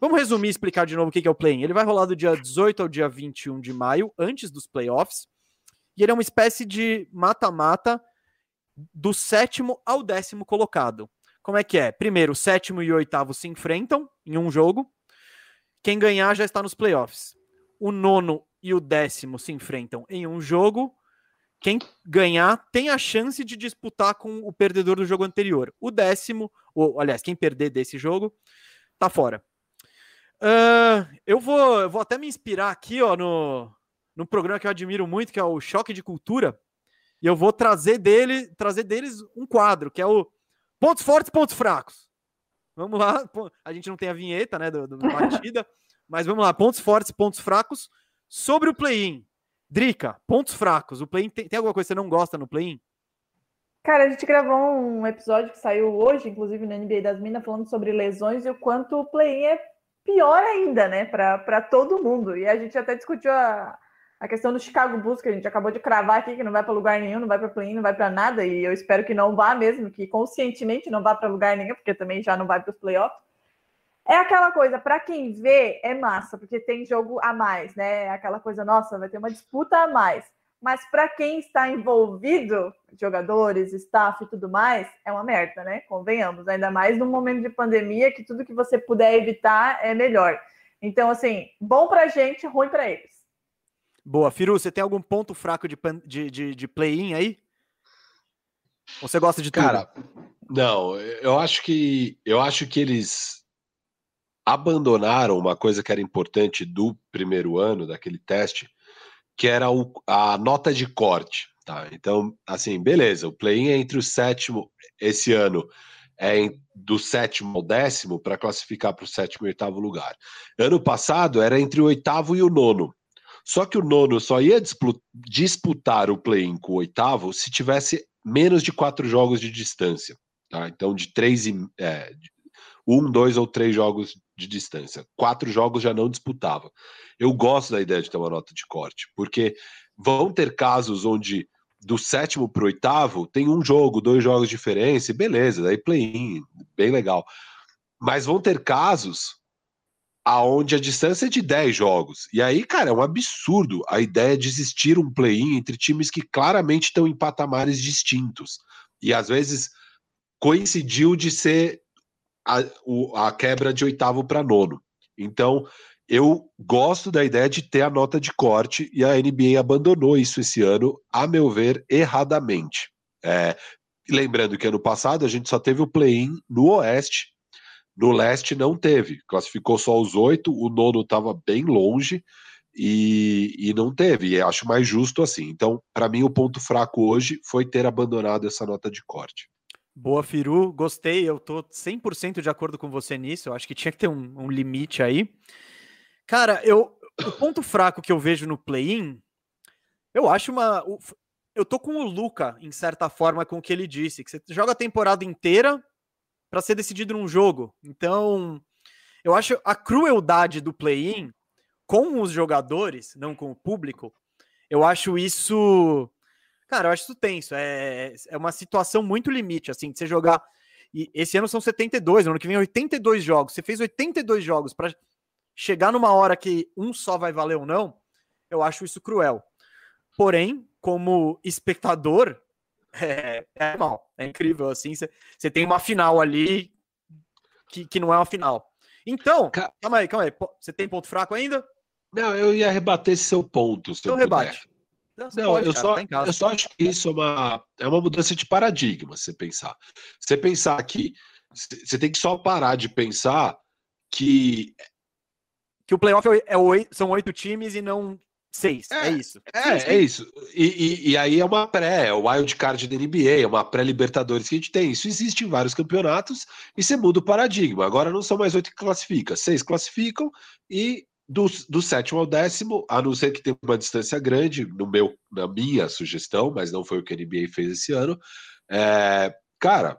S1: Vamos resumir e explicar de novo o que é o play-in. Ele vai rolar do dia 18 ao dia 21 de maio, antes dos playoffs. E ele é uma espécie de mata-mata do sétimo ao décimo colocado. Como é que é? Primeiro, o sétimo e o oitavo se enfrentam em um jogo. Quem ganhar já está nos playoffs. O nono e o décimo se enfrentam em um jogo. Quem ganhar tem a chance de disputar com o perdedor do jogo anterior. O décimo, ou aliás, quem perder desse jogo, tá fora. Uh, eu, vou, eu vou até me inspirar aqui ó, no, no programa que eu admiro muito, que é o Choque de Cultura. E eu vou trazer dele, trazer deles um quadro, que é o Pontos Fortes, Pontos Fracos. Vamos lá. A gente não tem a vinheta, né, do, do batida, (laughs) mas vamos lá. Pontos fortes, pontos fracos sobre o play-in. Drica, pontos fracos. O play-in tem, tem alguma coisa que você não gosta no play-in?
S3: Cara, a gente gravou um episódio que saiu hoje, inclusive na NBA das Minas, falando sobre lesões e o quanto o play-in é pior ainda, né, para todo mundo. E a gente até discutiu a, a questão do Chicago Bulls, que a gente acabou de cravar aqui, que não vai para lugar nenhum, não vai para play-in, não vai para nada, e eu espero que não vá mesmo, que conscientemente não vá para lugar nenhum, porque também já não vai para os playoffs. É aquela coisa, para quem vê, é massa, porque tem jogo a mais, né? É aquela coisa, nossa, vai ter uma disputa a mais. Mas para quem está envolvido, jogadores, staff e tudo mais, é uma merda, né? Convenhamos, ainda mais num momento de pandemia, que tudo que você puder evitar é melhor. Então, assim, bom para a gente, ruim para eles.
S1: Boa. Firu, você tem algum ponto fraco de, de, de, de play-in aí? Ou você gosta de tudo?
S2: Cara, não, eu acho que eu acho que eles abandonaram uma coisa que era importante do primeiro ano daquele teste, que era o, a nota de corte. Tá? Então, assim, beleza, o play-in é entre o sétimo, esse ano é do sétimo ao décimo para classificar para o sétimo e oitavo lugar. Ano passado era entre o oitavo e o nono. Só que o nono só ia disputar o play-in com o oitavo se tivesse menos de quatro jogos de distância. Tá? Então, de três e. É, um, dois ou três jogos de distância. Quatro jogos já não disputava. Eu gosto da ideia de ter uma nota de corte, porque vão ter casos onde do sétimo para o oitavo tem um jogo, dois jogos de diferença, e beleza, daí play-in, bem legal. Mas vão ter casos aonde a distância é de 10 jogos. E aí, cara, é um absurdo a ideia de existir um play-in entre times que claramente estão em patamares distintos. E às vezes coincidiu de ser a, o, a quebra de oitavo para nono. Então, eu gosto da ideia de ter a nota de corte e a NBA abandonou isso esse ano, a meu ver, erradamente. É, lembrando que ano passado a gente só teve o play-in no Oeste, no leste não teve, classificou só os oito, o nono estava bem longe e, e não teve. E acho mais justo assim. Então, para mim, o ponto fraco hoje foi ter abandonado essa nota de corte.
S1: Boa, Firu, gostei. Eu tô 100% de acordo com você nisso. Eu acho que tinha que ter um, um limite aí. Cara, eu, o ponto fraco que eu vejo no play-in, eu acho uma. Eu tô com o Luca, em certa forma, com o que ele disse, que você joga a temporada inteira para ser decidido num jogo. Então, eu acho a crueldade do play-in com os jogadores, não com o público, eu acho isso. Cara, eu acho isso tenso. É, é uma situação muito limite, assim, de você jogar. E esse ano são 72, no ano que vem 82 jogos. Você fez 82 jogos para chegar numa hora que um só vai valer ou não, eu acho isso cruel. Porém, como espectador, (laughs) é, é mal, é incrível, assim, você tem uma final ali que, que não é uma final. Então, calma aí, calma aí, você tem ponto fraco ainda?
S2: Não, eu ia rebater esse seu ponto. Então rebate. Não, não pode, eu, cara, só, tá eu só acho que isso é uma, é uma mudança de paradigma, você pensar. Você pensar que você tem que só parar de pensar que.
S1: Que o playoff é, é oito, são oito times e não Seis, é, é isso.
S2: É, é isso. E, e, e, aí é uma pré, é o wild card da NBA, é uma pré-Libertadores que a gente tem. Isso existe em vários campeonatos e você muda o paradigma. Agora não são mais oito que classificam, seis classificam e do, do sétimo ao décimo, a não ser que tenha uma distância grande, no meu, na minha sugestão, mas não foi o que a NBA fez esse ano, é, cara,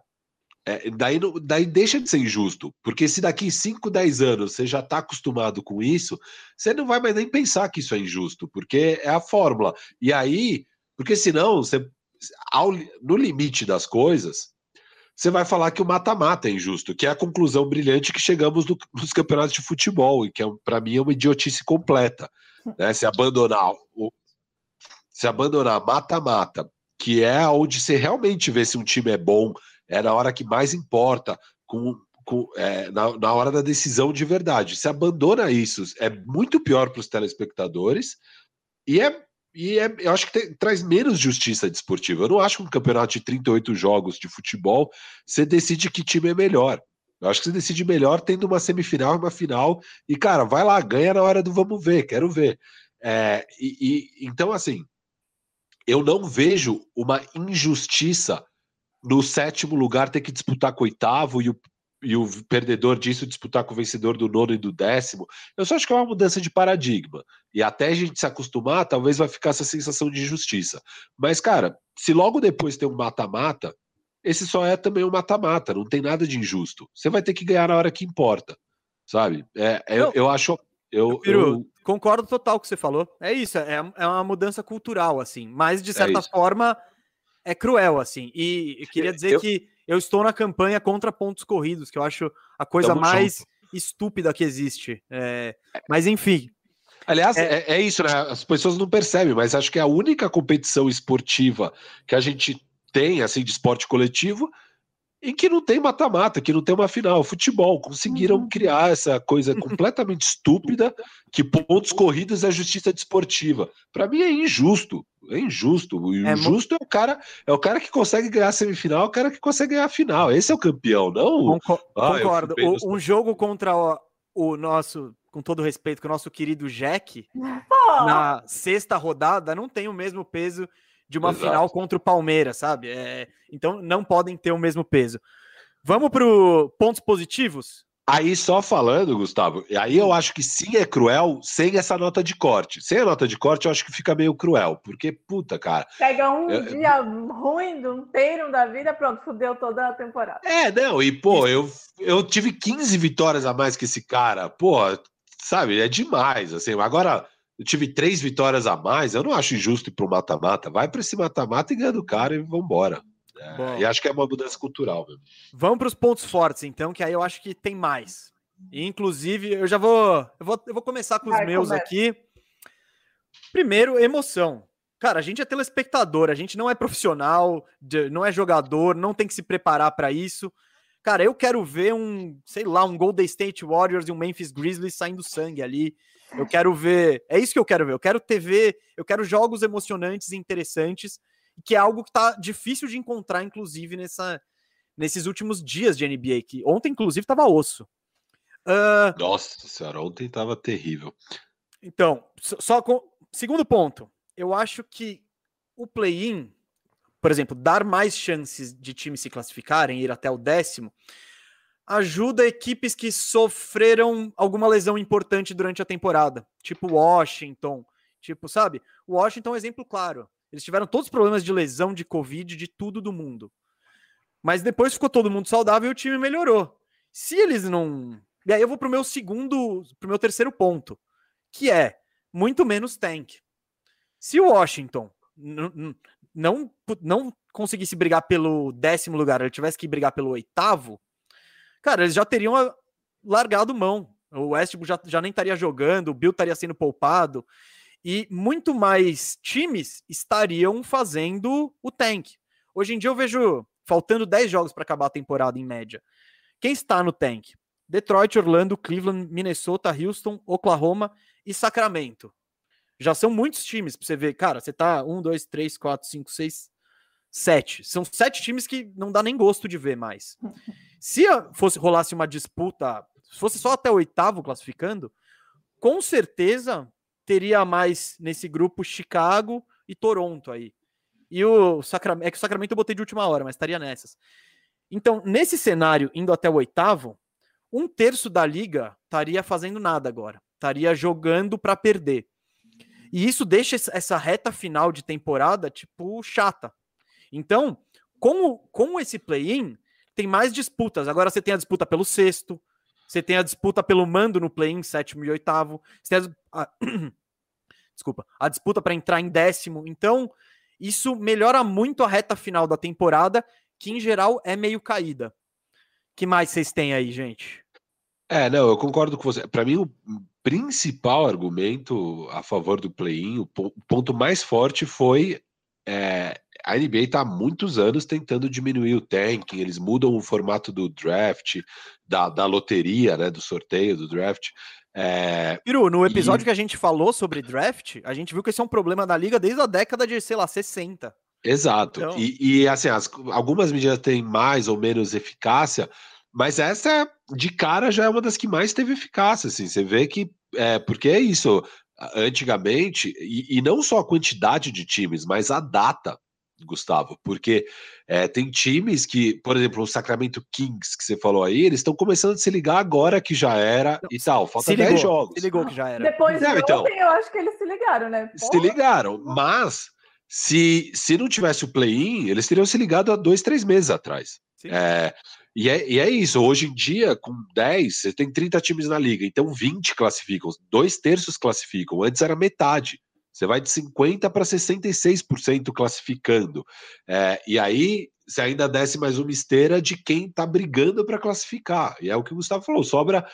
S2: é, daí, daí deixa de ser injusto, porque se daqui 5, 10 anos você já está acostumado com isso, você não vai mais nem pensar que isso é injusto, porque é a fórmula. E aí, porque senão, você, ao, no limite das coisas, você vai falar que o mata-mata é injusto, que é a conclusão brilhante que chegamos no, nos campeonatos de futebol, e que é, para mim é uma idiotice completa. Né? Se abandonar o, se abandonar mata-mata, que é onde você realmente vê se um time é bom é na hora que mais importa, com, com é, na, na hora da decisão de verdade. Se abandona isso, é muito pior para os telespectadores e é e é, eu acho que traz menos justiça desportiva. Eu não acho que um campeonato de 38 jogos de futebol você decide que time é melhor. Eu acho que você decide melhor tendo uma semifinal e uma final. E, cara, vai lá, ganha na hora do vamos ver, quero ver. É, e, e, então, assim, eu não vejo uma injustiça no sétimo lugar ter que disputar com o oitavo e o, e o perdedor disso disputar com o vencedor do nono e do décimo. Eu só acho que é uma mudança de paradigma. E até a gente se acostumar, talvez vai ficar essa sensação de injustiça. Mas, cara, se logo depois tem um mata-mata, esse só é também um mata-mata, não tem nada de injusto. Você vai ter que ganhar na hora que importa, sabe? É, é eu, eu acho. Eu,
S1: eu, concordo total com o que você falou. É isso, é, é uma mudança cultural, assim. Mas, de é certa é forma, é cruel, assim. E eu queria dizer eu... que eu estou na campanha contra pontos corridos, que eu acho a coisa Tamo mais junto. estúpida que existe. É... Mas, enfim.
S2: Aliás, é... é... É, isso, né? As pessoas não percebem, mas acho que é a única competição esportiva que a gente tem, assim, de esporte coletivo, em que não tem mata-mata, que não tem uma final. Futebol, conseguiram uhum. criar essa coisa completamente estúpida que pontos corridos é justiça desportiva. Para mim é injusto, é injusto. O é injusto é, é o cara, é o cara que consegue ganhar a semifinal, é o cara que consegue ganhar a final. Esse é o campeão, não?
S1: ah, concordo. O, um jogo contra o, o, nosso, com todo respeito, com o nosso querido Jack, na sexta rodada, não tem o mesmo peso de uma Exato. final contra o Palmeiras, sabe? É, então não podem ter o mesmo peso. Vamos para pontos positivos?
S2: Aí só falando, Gustavo, aí eu acho que sim é cruel sem essa nota de corte. Sem a nota de corte, eu acho que fica meio cruel, porque, puta, cara.
S3: Pega um eu, dia eu... ruim, um inteiro da vida, pronto, fudeu toda a temporada.
S2: É, não, e pô, eu, eu tive 15 vitórias a mais que esse cara, pô, sabe, é demais, assim. Agora, eu tive três vitórias a mais, eu não acho injusto ir para o mata-mata. Vai para esse mata-mata e ganha do cara e vambora. É, e acho que é uma mudança cultural mesmo.
S1: Vamos para os pontos fortes, então, que aí eu acho que tem mais. inclusive, eu já vou eu, vou. eu vou começar com os Vai, meus começa. aqui. Primeiro, emoção. Cara, a gente é telespectador, a gente não é profissional, não é jogador, não tem que se preparar para isso. Cara, eu quero ver um, sei lá, um Golden State Warriors e um Memphis Grizzlies saindo sangue ali. Eu quero ver. É isso que eu quero ver. Eu quero TV, eu quero jogos emocionantes e interessantes, que é algo que tá difícil de encontrar, inclusive, nessa, nesses últimos dias de NBA. Que ontem, inclusive, tava osso.
S2: Uh... Nossa senhora, ontem tava terrível.
S1: Então, só com. Segundo ponto, eu acho que o play-in, por exemplo, dar mais chances de times se classificarem, ir até o décimo, ajuda equipes que sofreram alguma lesão importante durante a temporada, tipo Washington, tipo, sabe? Washington é um exemplo claro. Eles tiveram todos os problemas de lesão, de Covid, de tudo do mundo. Mas depois ficou todo mundo saudável e o time melhorou. Se eles não. E aí eu vou pro meu segundo, pro meu terceiro ponto, que é muito menos tank. Se o Washington não, não conseguisse brigar pelo décimo lugar, ele tivesse que brigar pelo oitavo, cara, eles já teriam ah, largado mão. O Westbrook já, já nem estaria jogando, o Bill estaria sendo poupado e muito mais times estariam fazendo o tank. Hoje em dia eu vejo faltando 10 jogos para acabar a temporada em média. Quem está no tank? Detroit, Orlando, Cleveland, Minnesota, Houston, Oklahoma e Sacramento. Já são muitos times para você ver. Cara, você tá 1, 2, 3, 4, 5, 6, 7. São sete times que não dá nem gosto de ver mais. (laughs) Se fosse rolasse uma disputa, se fosse só até o oitavo classificando, com certeza teria mais nesse grupo Chicago e Toronto aí. E o Sacramento, é que o Sacramento eu botei de última hora, mas estaria nessas. Então, nesse cenário, indo até o oitavo, um terço da liga estaria fazendo nada agora. Estaria jogando para perder. E isso deixa essa reta final de temporada, tipo, chata. Então, com, com esse play-in, tem mais disputas. Agora você tem a disputa pelo sexto, você tem a disputa pelo mando no play-in, sétimo e oitavo. Você tem a, a (coughs) desculpa, a disputa para entrar em décimo. Então, isso melhora muito a reta final da temporada, que em geral é meio caída. que mais vocês têm aí, gente?
S2: É, não, eu concordo com você. Para mim, o principal argumento a favor do play-in, o ponto mais forte foi é, a NBA está há muitos anos tentando diminuir o tanking, eles mudam o formato do draft, da, da loteria, né, do sorteio do draft. É,
S1: Piru, no episódio e... que a gente falou sobre draft, a gente viu que esse é um problema da liga desde a década de, sei lá, 60.
S2: Exato. Então... E, e, assim, as, algumas medidas têm mais ou menos eficácia, mas essa de cara já é uma das que mais teve eficácia. Assim, você vê que é porque é isso. Antigamente, e, e não só a quantidade de times, mas a data Gustavo, porque é, tem times que, por exemplo, o Sacramento Kings, que você falou aí, eles estão começando a se ligar agora que já era não, e tal. Falta 10 jogos.
S1: Se ligou que já era.
S3: Depois de então, ontem, eu acho que eles se ligaram, né?
S2: Porra. Se ligaram, mas se, se não tivesse o play-in, eles teriam se ligado há dois, três meses atrás. É, e, é, e é isso, hoje em dia, com 10, você tem 30 times na liga, então 20 classificam, dois terços classificam, antes era metade. Você vai de 50% para 66% classificando. É, e aí você ainda desce mais uma esteira de quem está brigando para classificar. E é o que o Gustavo falou: sobra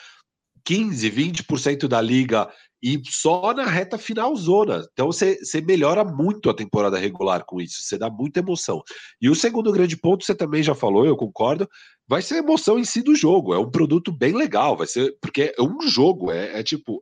S2: 15, 20% da liga e só na reta final zona. Então você, você melhora muito a temporada regular com isso, você dá muita emoção. E o segundo grande ponto, você também já falou, eu concordo, vai ser a emoção em si do jogo. É um produto bem legal, vai ser, porque é um jogo, é, é tipo,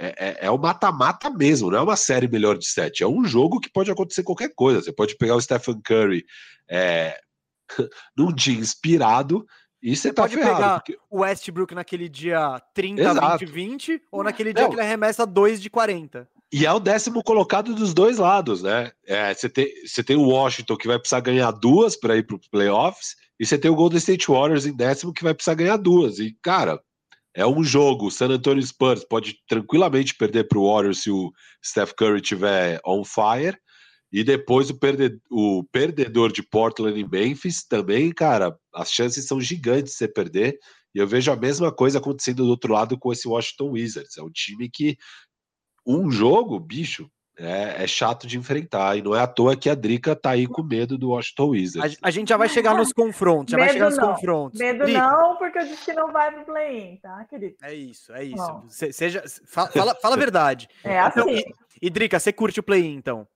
S2: é, é, é o mata-mata mesmo, não é uma série melhor de sete. É um jogo que pode acontecer qualquer coisa. Você pode pegar o Stephen Curry é, (laughs) num dia inspirado e você, tá
S1: pode
S2: ferrado,
S1: pegar porque... o Westbrook naquele dia 30, Exato. 20, 20, ou naquele dia não. que ele arremessa 2 de 40.
S2: E é o décimo colocado dos dois lados, né? É, você, tem, você tem o Washington que vai precisar ganhar duas para ir para os playoffs, e você tem o Golden State Warriors em décimo que vai precisar ganhar duas. E, cara, é um jogo. O San Antonio Spurs pode tranquilamente perder para o Warriors se o Steph Curry tiver on fire. E depois o, perde o perdedor de Portland e Memphis também, cara, as chances são gigantes de você perder. E eu vejo a mesma coisa acontecendo do outro lado com esse Washington Wizards. É um time que um jogo, bicho, é, é, chato de enfrentar. E não é à toa que a Drica tá aí com medo do Washington Wizards.
S1: A, a gente já vai chegar nos confrontos. Já medo vai chegar nos
S3: não.
S1: confrontos.
S3: Medo Drica. não, porque eu disse que não vai pro play-in, tá, querido?
S1: É isso, é isso. Se, seja, fala, fala a verdade. (laughs)
S3: É assim. Então, e,
S1: e Drica, você curte o play-in, então?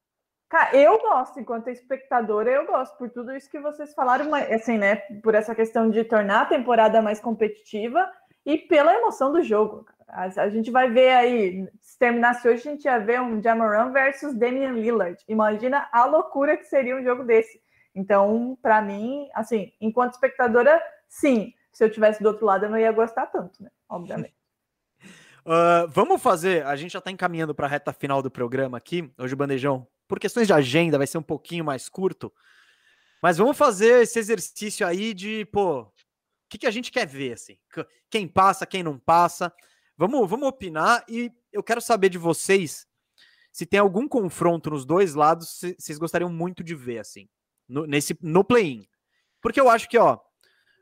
S3: Cara, eu gosto, enquanto espectadora, eu gosto, por tudo isso que vocês falaram, assim, né? Por essa questão de tornar a temporada mais competitiva e pela emoção do jogo. A, a gente vai ver aí, se terminasse hoje, a gente ia ver um Jamoran versus Damian Lillard. Imagina a loucura que seria um jogo desse. Então, para mim, assim, enquanto espectadora, sim. Se eu tivesse do outro lado, eu não ia gostar tanto, né? Obviamente.
S1: Uh, (laughs) vamos fazer. A gente já está encaminhando para a reta final do programa aqui. Hoje o Bandejão, por questões de agenda, vai ser um pouquinho mais curto. Mas vamos fazer esse exercício aí de, pô, o que, que a gente quer ver, assim? Quem passa, quem não passa. Vamos, vamos opinar e eu quero saber de vocês se tem algum confronto nos dois lados vocês gostariam muito de ver, assim, no, nesse, no play-in. Porque eu acho que, ó,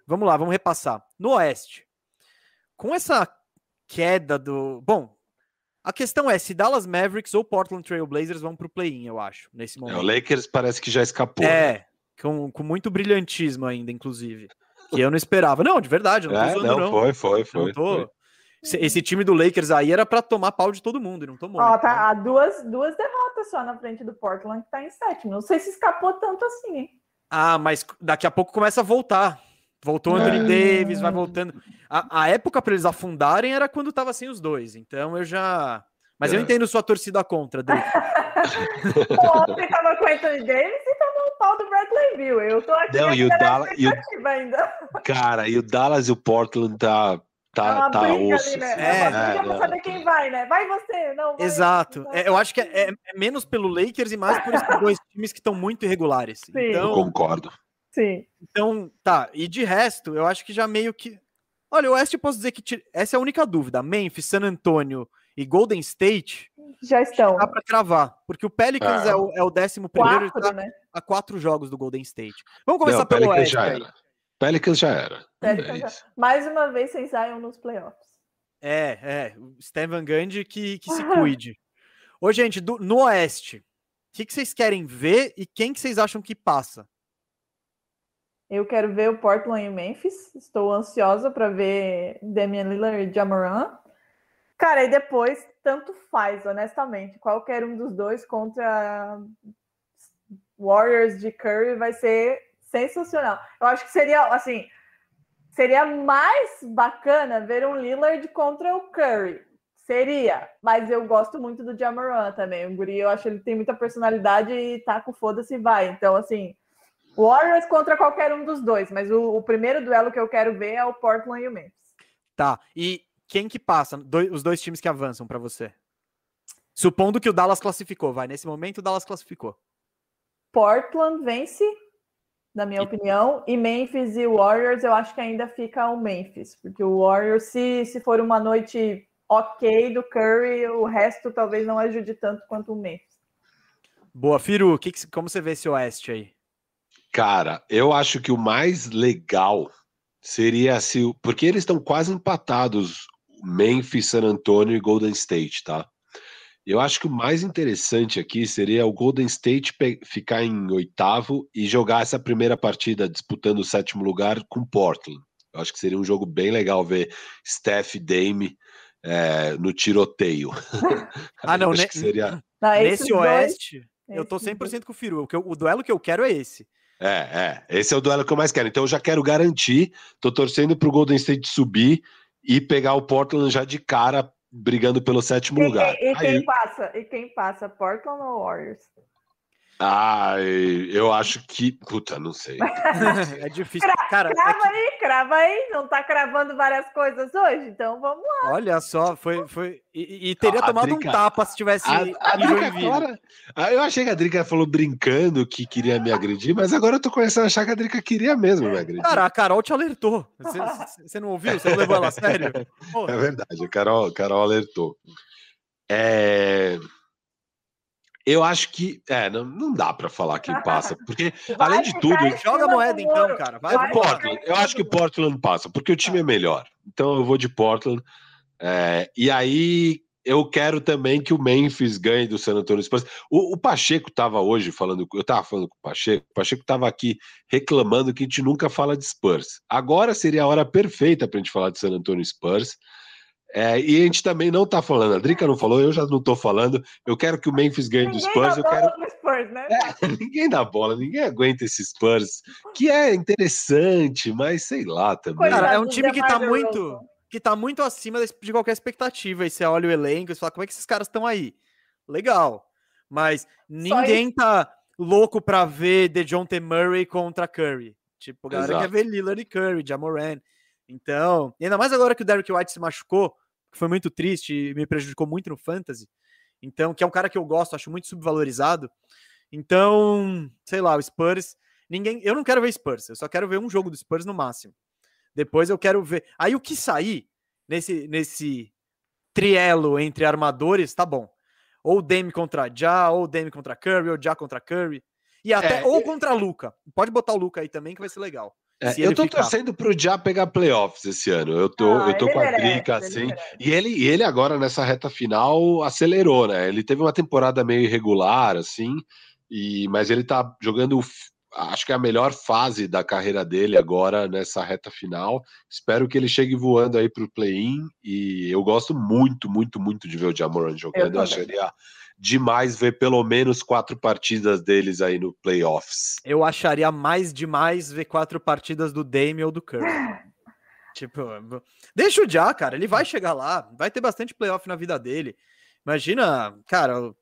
S1: vamos lá, vamos repassar. No Oeste, com essa queda do. Bom, a questão é se Dallas Mavericks ou Portland Trail Blazers vão para o play-in, eu acho, nesse momento. É,
S2: o Lakers parece que já escapou.
S1: É, né? com, com muito brilhantismo ainda, inclusive. Que eu não esperava. Não, de verdade, não,
S2: é, não, não. Foi, foi, foi. Não tô...
S1: foi. Esse time do Lakers aí era para tomar pau de todo mundo e não tomou.
S3: Ó, tá há duas, duas derrotas só na frente do Portland, que tá em sétimo. Não sei se escapou tanto assim, hein?
S1: Ah, mas daqui a pouco começa a voltar. Voltou Anthony é. Davis, vai voltando. A, a época para eles afundarem era quando tava sem os dois. Então eu já. Mas é. eu entendo sua torcida contra, Dave. (laughs)
S3: Ontem tava com Anthony Davis e tomou o pau do Bradley Bill. Eu tô aqui
S2: Não, e o Dallas, e o... ainda. Cara, e o Dallas e o Portland tá Tá,
S3: é
S2: tá
S3: osso. Ali, né? É, é, é, saber quem vai, né? Vai você, não. Vai
S1: Exato. É, eu acho que é, é, menos pelo Lakers e mais por esses dois (laughs) times que estão muito irregulares. Sim. Então,
S2: eu concordo.
S3: Sim.
S1: Então, tá. E de resto, eu acho que já meio que. Olha, o Oeste eu posso dizer que essa é a única dúvida. Memphis, San Antonio e Golden State
S3: já estão.
S1: Dá para cravar. Porque o Pelicans é, o, é o décimo primeiro.
S3: Quatro, tá, né?
S1: a quatro jogos do Golden State. Vamos começar Não, pelo
S2: era. Pelicans já era.
S3: Pelicans é já... Mais uma vez sem Zion nos playoffs.
S1: É, é. O Steven Gandhi que, que se cuide. Ô, gente, do, no Oeste, o que, que vocês querem ver e quem que vocês acham que passa?
S3: Eu quero ver o Portland e o Memphis. Estou ansiosa para ver Damian Lillard e Jamoran. Cara, e depois, tanto faz, honestamente. Qualquer um dos dois contra Warriors de Curry vai ser sensacional. Eu acho que seria, assim, seria mais bacana ver um Lillard contra o Curry. Seria, mas eu gosto muito do Jamoran também. O Guri, eu acho que ele tem muita personalidade e tá com foda-se vai. Então, assim, Warriors contra qualquer um dos dois, mas o, o, primeiro duelo que eu quero ver é o Portland e o Memphis.
S1: Tá, e quem que passa? os dois times que avançam para você? Supondo que o Dallas classificou, vai. Nesse momento o Dallas classificou.
S3: Portland vence, na minha e... opinião, e Memphis e Warriors, eu acho que ainda fica o Memphis, porque o Warriors, se, se for uma noite ok do Curry, o resto talvez não ajude tanto quanto o Memphis.
S1: Boa, Firu, que, como você vê esse Oeste aí?
S2: Cara, eu acho que o mais legal seria se. Porque eles estão quase empatados Memphis, San Antonio e Golden State, tá? Eu acho que o mais interessante aqui seria o Golden State ficar em oitavo e jogar essa primeira partida disputando o sétimo lugar com Portland. Eu acho que seria um jogo bem legal ver Steph e Dame é, no tiroteio. (laughs)
S1: ah, não, ne seria... não nesse oeste, dois... eu tô 100% com o Firu. O, o duelo que eu quero é esse.
S2: É, é. Esse é o duelo que eu mais quero. Então eu já quero garantir. Tô torcendo pro Golden State subir e pegar o Portland já de cara brigando pelo sétimo
S3: e,
S2: lugar.
S3: E, e quem Aí... passa? E quem passa? Portland ou Warriors?
S2: Ah, eu acho que. Puta, não sei. (laughs)
S1: é difícil. Cra Cara,
S3: crava aqui... aí, crava aí. Não tá cravando várias coisas hoje, então vamos lá.
S1: Olha só, foi. foi... E, e teria a tomado Drica... um tapa se tivesse. A, a Drica
S2: agora... Ah, eu achei que a Drica falou brincando que queria me agredir, mas agora eu tô começando a achar que a Drica queria mesmo me agredir.
S1: Cara, a Carol te alertou. Você, você não ouviu? Você não levou ela a sério?
S2: Porra. (laughs) É verdade, a Carol, Carol alertou. É. Eu acho que é, não, não dá para falar quem passa, porque (laughs) Vai além de tudo,
S1: joga a moeda então, cara. Vai,
S2: é Portland. Eu acho que Portland passa, porque o time é melhor. Então eu vou de Portland. É, e aí eu quero também que o Memphis ganhe do San Antonio Spurs. O, o Pacheco estava hoje falando, eu estava falando com o Pacheco, o Pacheco estava aqui reclamando que a gente nunca fala de Spurs. Agora seria a hora perfeita para a gente falar de San Antonio Spurs. É, e a gente também não tá falando, a Drica não falou, eu já não tô falando. Eu quero que o Memphis ganhe do Spurs. Eu quero...
S3: Spurs né?
S2: é, (laughs) ninguém dá bola, ninguém aguenta esse Spurs, que é interessante, mas sei lá também.
S1: Cara, é um time que tá muito, que tá muito acima de qualquer expectativa. E você olha o elenco e fala, como é que esses caras estão aí? Legal. Mas ninguém tá louco pra ver DeJounte Murray contra Curry. Tipo, a galera Exato. quer ver Lillard e Curry, Jamoran. Então, ainda mais agora que o Derrick White se machucou, que foi muito triste e me prejudicou muito no fantasy. Então, que é um cara que eu gosto, acho muito subvalorizado. Então, sei lá, o Spurs, ninguém, eu não quero ver Spurs, eu só quero ver um jogo do Spurs no máximo. Depois eu quero ver. Aí o que sair nesse nesse trielo entre armadores, tá bom. Ou Dame contra Ja, ou Dame contra Curry, ou Ja contra Curry. E até é, ou contra Luca. Pode botar o Luca aí também que vai ser legal.
S2: É, eu tô ficar. torcendo pro Já pegar playoffs esse ano. Eu tô, ah, eu tô com a Drica, assim. E ele, e ele agora, nessa reta final, acelerou, né? Ele teve uma temporada meio irregular, assim, e, mas ele tá jogando. Acho que é a melhor fase da carreira dele agora nessa reta final. Espero que ele chegue voando aí pro play-in. E eu gosto muito, muito, muito de ver o Jamoran jogando. Eu, eu acharia demais ver pelo menos quatro partidas deles aí no playoffs.
S1: Eu acharia mais demais ver quatro partidas do Dame ou do Curry. (laughs) tipo, deixa o Já, cara, ele vai chegar lá, vai ter bastante playoff na vida dele. Imagina, cara,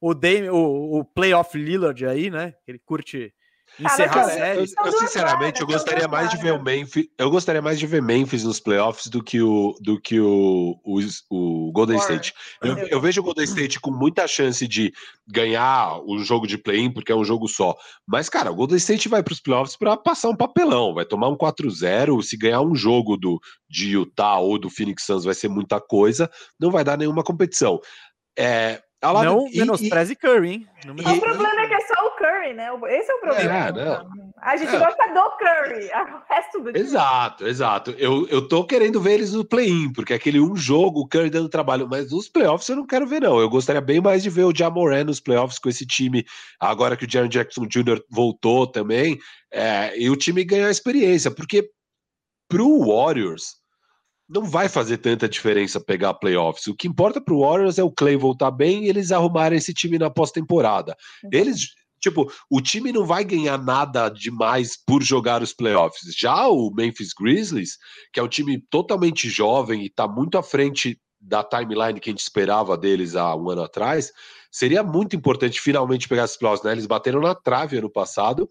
S1: o Dame, o, o playoff Lillard aí, né? Ele curte encerrar cara, a série.
S2: Eu, eu, sinceramente, eu gostaria mais de ver o Memphis. Eu gostaria mais de ver Memphis nos playoffs do que o, do que o, o, o Golden State. Eu, eu, vejo o Golden State com muita chance de ganhar o jogo de play-in, porque é um jogo só. Mas, cara, o Golden State vai para os playoffs para passar um papelão. Vai tomar um 4-0. Se ganhar um jogo do, de Utah ou do Phoenix Suns, vai ser muita coisa. Não vai dar nenhuma competição. É,
S1: Lá, não e, menospreze e, Curry, hein?
S3: Não o problema é que é só o Curry, né? Esse é o problema. É, não. A gente é. gosta do Curry, (laughs) o resto do
S2: time. Exato, exato. Eu, eu tô querendo ver eles no play-in, porque aquele um jogo, o Curry dando trabalho, mas nos playoffs eu não quero ver, não. Eu gostaria bem mais de ver o Jamoran nos playoffs com esse time, agora que o Jaron Jackson Jr. voltou também, é, e o time ganhar experiência, porque pro Warriors não vai fazer tanta diferença pegar playoffs. O que importa para o Warriors é o Clay voltar bem e eles arrumarem esse time na pós-temporada. Eles, tipo, o time não vai ganhar nada demais por jogar os playoffs. Já o Memphis Grizzlies, que é um time totalmente jovem e está muito à frente da timeline que a gente esperava deles há um ano atrás, seria muito importante finalmente pegar esses playoffs. Né? Eles bateram na trave ano passado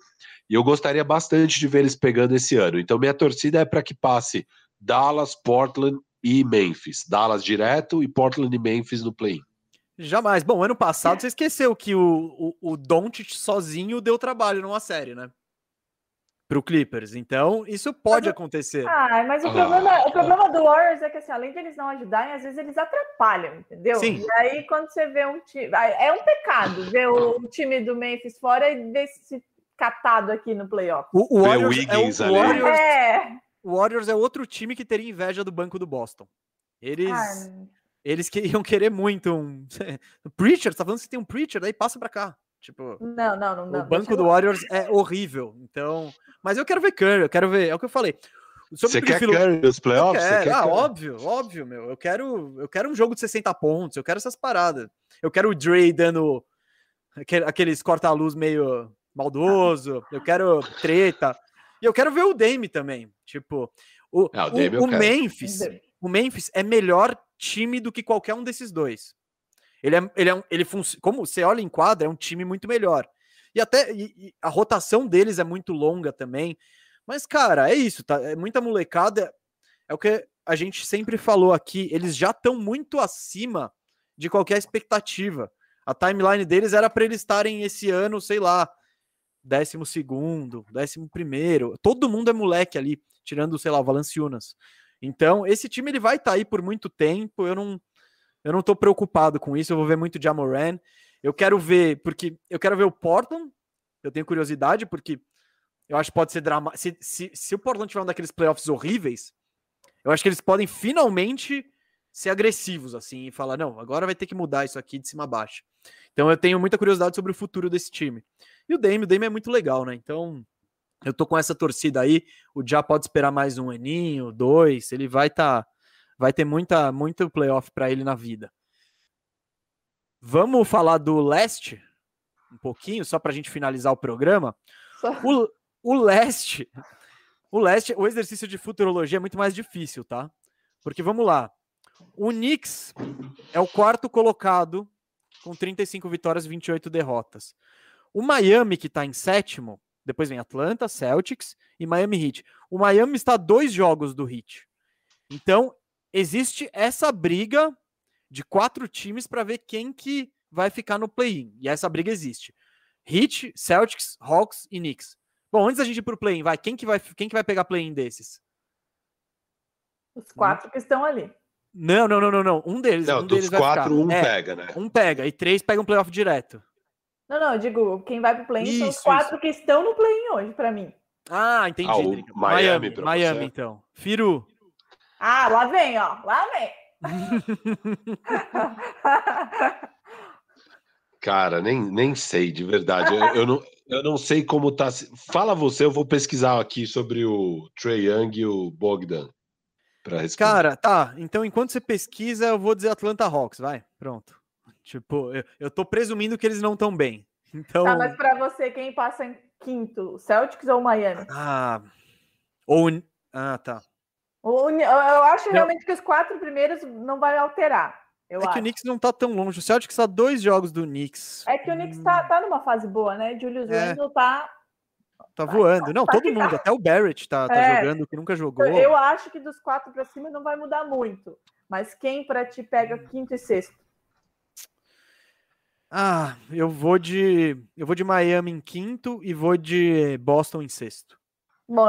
S2: e eu gostaria bastante de ver eles pegando esse ano. Então, minha torcida é para que passe Dallas, Portland e Memphis. Dallas direto e Portland e Memphis no play-in.
S1: Jamais. Bom, ano passado você esqueceu que o, o, o Doncic sozinho deu trabalho numa série, né? Pro Clippers. Então, isso pode mas, acontecer.
S3: Ah, mas o, ah, problema, o problema do Warriors é que, assim, além de eles não ajudarem, às vezes eles atrapalham, entendeu? Sim. E aí, quando você vê um time. É um pecado ver o time do Memphis fora e desse catado aqui no playoff.
S1: O, o Warriors, é o, o Warriors, é o Warriors é outro time que teria inveja do banco do Boston. Eles. Ah. Eles que iam querer muito um. (laughs) Preacher, tá falando que tem um Preacher, daí passa pra cá. Tipo,
S3: não, não, não. não
S1: o banco do Warriors é horrível. Então. Mas eu quero ver Curry, eu quero ver. É o que eu falei.
S2: Sobre Você quer Curry nos playoffs?
S1: Quer, ah, Curry? óbvio, óbvio, meu. Eu quero, eu quero um jogo de 60 pontos, eu quero essas paradas. Eu quero o Dre dando aqueles corta-luz meio maldoso, eu quero treta. E eu quero ver o Dame também. Tipo, o, é, o, o, o Memphis, o Memphis é melhor time do que qualquer um desses dois. Ele é, ele é um, ele como você olha em quadra, é um time muito melhor. E até e, e a rotação deles é muito longa também. Mas, cara, é isso, tá? É muita molecada. É o que a gente sempre falou aqui. Eles já estão muito acima de qualquer expectativa. A timeline deles era para eles estarem esse ano, sei lá, décimo segundo, décimo primeiro. Todo mundo é moleque ali, tirando, sei lá, o Valanciunas. Então, esse time ele vai estar tá aí por muito tempo. Eu não, eu não tô preocupado com isso. Eu vou ver muito de Amoran. Eu quero ver, porque eu quero ver o Portland. Eu tenho curiosidade, porque eu acho que pode ser drama. Se, se, se o Portland tiver um daqueles playoffs horríveis, eu acho que eles podem finalmente ser agressivos, assim, e falar: não, agora vai ter que mudar isso aqui de cima a baixo. Então eu tenho muita curiosidade sobre o futuro desse time. E o Dame, o Dame é muito legal, né? Então, eu tô com essa torcida aí. O Já pode esperar mais um aninho, dois. Ele vai tá, vai ter muita, muito playoff para ele na vida. Vamos falar do leste um pouquinho, só para a gente finalizar o programa. O, o leste, o leste, o exercício de futurologia é muito mais difícil, tá? Porque vamos lá. O Knicks é o quarto colocado com 35 vitórias e 28 derrotas. O Miami, que está em sétimo, depois vem Atlanta, Celtics e Miami Heat. O Miami está a dois jogos do Heat. Então, existe essa briga de quatro times para ver quem que vai ficar no play-in. E essa briga existe. Heat, Celtics, Hawks e Knicks. Bom, antes da gente ir pro play-in, vai, quem que vai, quem que vai pegar play-in desses?
S3: Os quatro hum? que estão ali.
S1: Não, não, não, não, não. Um deles, não, um
S2: dos
S1: deles
S2: quatro,
S1: um
S2: é, pega, né?
S1: Um pega e três pegam um playoff direto.
S3: Não, não, eu digo, quem vai pro play-in são os quatro isso. que estão no play-in hoje, para mim.
S1: Ah, entendi. Ah, Miami, Miami, Miami então. Firu.
S3: Ah, lá vem, ó. Lá vem. (laughs)
S2: Cara, nem, nem sei, de verdade. Eu, eu, não, eu não sei como tá. Fala você, eu vou pesquisar aqui sobre o Trey Young e o Bogdan.
S1: Cara, tá. Então, enquanto você pesquisa, eu vou dizer Atlanta Hawks, vai. Pronto. Tipo, eu, eu tô presumindo que eles não estão bem. (laughs) Então...
S3: Tá, mas para você, quem passa em quinto? Celtics ou Miami?
S1: Ah, ou... Ah, tá.
S3: O, eu acho não. realmente que os quatro primeiros não vai alterar. é
S1: acho. que o Knicks não tá tão longe. O Celtics tá dois jogos do Knicks.
S3: É que o Knicks tá, tá numa fase boa, né? Julius é. Randle tá...
S1: Tá voando. Não, todo mundo. Até o Barrett tá, tá é. jogando, que nunca jogou.
S3: Eu acho que dos quatro para cima não vai mudar muito. Mas quem para ti pega quinto e sexto?
S1: Ah, eu vou de. Eu vou de Miami em quinto e vou de Boston em sexto.
S3: Bom,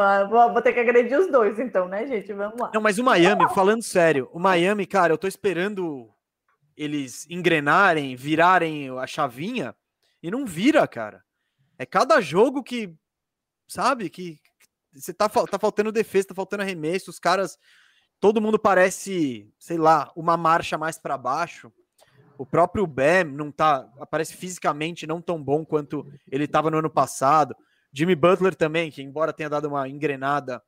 S3: vou ter que agredir os dois, então, né, gente? Vamos lá.
S1: Não, mas o Miami, falando sério, o Miami, cara, eu tô esperando eles engrenarem, virarem a chavinha, e não vira, cara. É cada jogo que, sabe, que você tá, tá faltando defesa, tá faltando arremesso, os caras, todo mundo parece, sei lá, uma marcha mais para baixo. O próprio Bam não tá, aparece fisicamente não tão bom quanto ele estava no ano passado. Jimmy Butler também, que embora tenha dado uma engrenada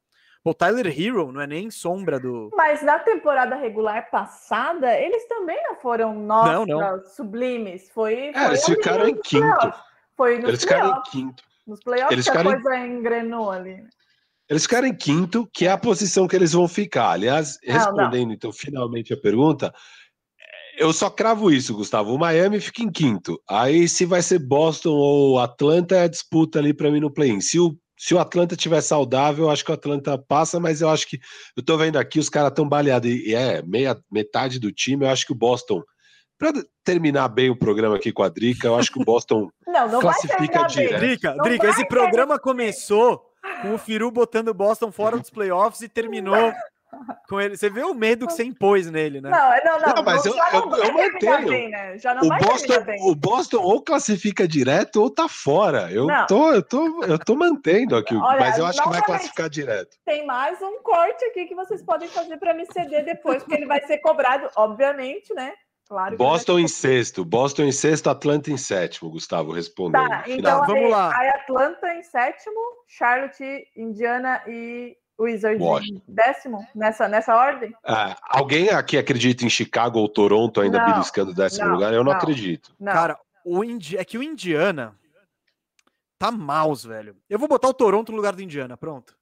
S1: o Tyler Hero não é nem sombra do.
S3: Mas na temporada regular passada, eles também não foram nossa, não, não. sublimes. Foi,
S2: é, eles ficaram em quinto.
S3: Foi nos
S2: eles ficaram em quinto.
S3: Nos playoffs eles ficaram... a coisa engrenou ali. Né?
S2: Eles ficaram em quinto, que é a posição que eles vão ficar. Aliás, respondendo não, então finalmente a pergunta, eu só cravo isso, Gustavo. O Miami fica em quinto. Aí, se vai ser Boston ou Atlanta, é a disputa ali para mim no play-in. Se o se o Atlanta tiver saudável, eu acho que o Atlanta passa, mas eu acho que eu tô vendo aqui os caras tão baleados e é meia metade do time, eu acho que o Boston para terminar bem o programa aqui com a Drica, eu acho que o Boston (laughs)
S3: não, não classifica
S1: direto. Drica, Drica esse programa começou com o Firu botando o Boston fora dos playoffs e terminou com ele. Você vê o medo que você impôs nele, né?
S3: Não, não, não. não
S2: mas eu, eu, eu mantenho. Bem, né? o, Boston, o Boston ou classifica direto ou tá fora. Eu, tô, eu, tô, eu tô mantendo aqui, Olha, mas eu acho que vai classificar direto.
S3: Tem mais um corte aqui que vocês podem fazer para me ceder depois, porque ele vai ser cobrado, obviamente, né?
S2: Claro Boston em sexto, Boston em sexto, Atlanta em sétimo, Gustavo respondendo. Tá,
S3: então vamos lá. Aí Atlanta em sétimo, Charlotte, Indiana e Wizards em décimo, nessa, nessa ordem?
S2: Ah, alguém aqui acredita em Chicago ou Toronto ainda não, beliscando décimo não, lugar? Eu não, não acredito.
S1: Cara, o Indi... é que o Indiana tá maus, velho. Eu vou botar o Toronto no lugar do Indiana, pronto.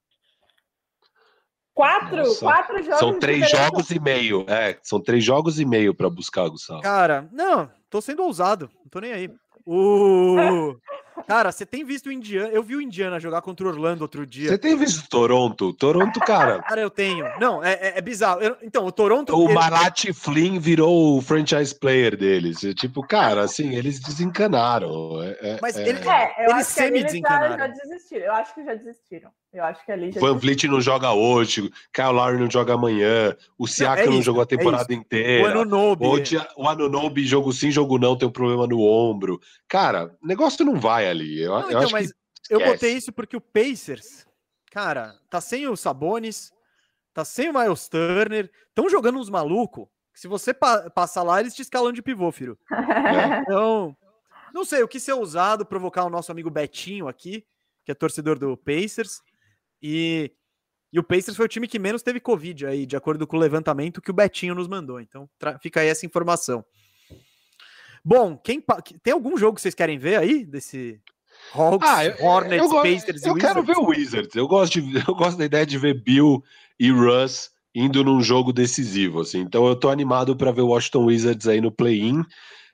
S3: Quatro, quatro jogos.
S2: São três jogos e meio. É, são três jogos e meio para buscar, Gustavo.
S1: Cara, não, tô sendo ousado. Não tô nem aí. O... (laughs) Cara, você tem visto o Indiana? Eu vi o Indiana jogar contra o Orlando outro dia.
S2: Você tem visto Toronto? Toronto, cara. (laughs)
S1: Cara, eu tenho. Não, é, é, é bizarro. Eu, então, o Toronto.
S2: O ele... Marat Flynn virou o franchise player deles. Tipo, cara, assim, eles desencanaram. É,
S3: é Mas é. ele, é, eles semi-desencanaram. Já, já desistiram. Eu acho que já desistiram. Eu acho que ali já.
S2: Van Vliet não joga hoje, Kyle Lowry não joga amanhã, o Siaka não, é não jogou a temporada inteira. O
S1: Anunobi.
S2: O, o Anunobi, jogo sim, jogo não, tem um problema no ombro. Cara, o negócio não vai ali. Eu, não, eu então, acho mas que
S1: eu botei isso porque o Pacers, cara, tá sem o Sabonis, tá sem o Miles Turner, estão jogando uns malucos. Se você pa passar lá, eles te escalam de pivô, filho. É. (laughs) Então, não sei, o que ser usado, provocar o nosso amigo Betinho aqui, que é torcedor do Pacers. E, e o Pacers foi o time que menos teve Covid aí, de acordo com o levantamento que o Betinho nos mandou. Então fica aí essa informação. Bom, quem tem algum jogo que vocês querem ver aí desse Hawks, ah, eu, Hornets, eu, eu,
S2: Pacers eu, e Wizards? Eu quero ver o Wizards. Eu gosto, de, (laughs) eu gosto da ideia de ver Bill e Russ indo num jogo decisivo. Assim. Então eu tô animado para ver o Washington Wizards aí no play-in.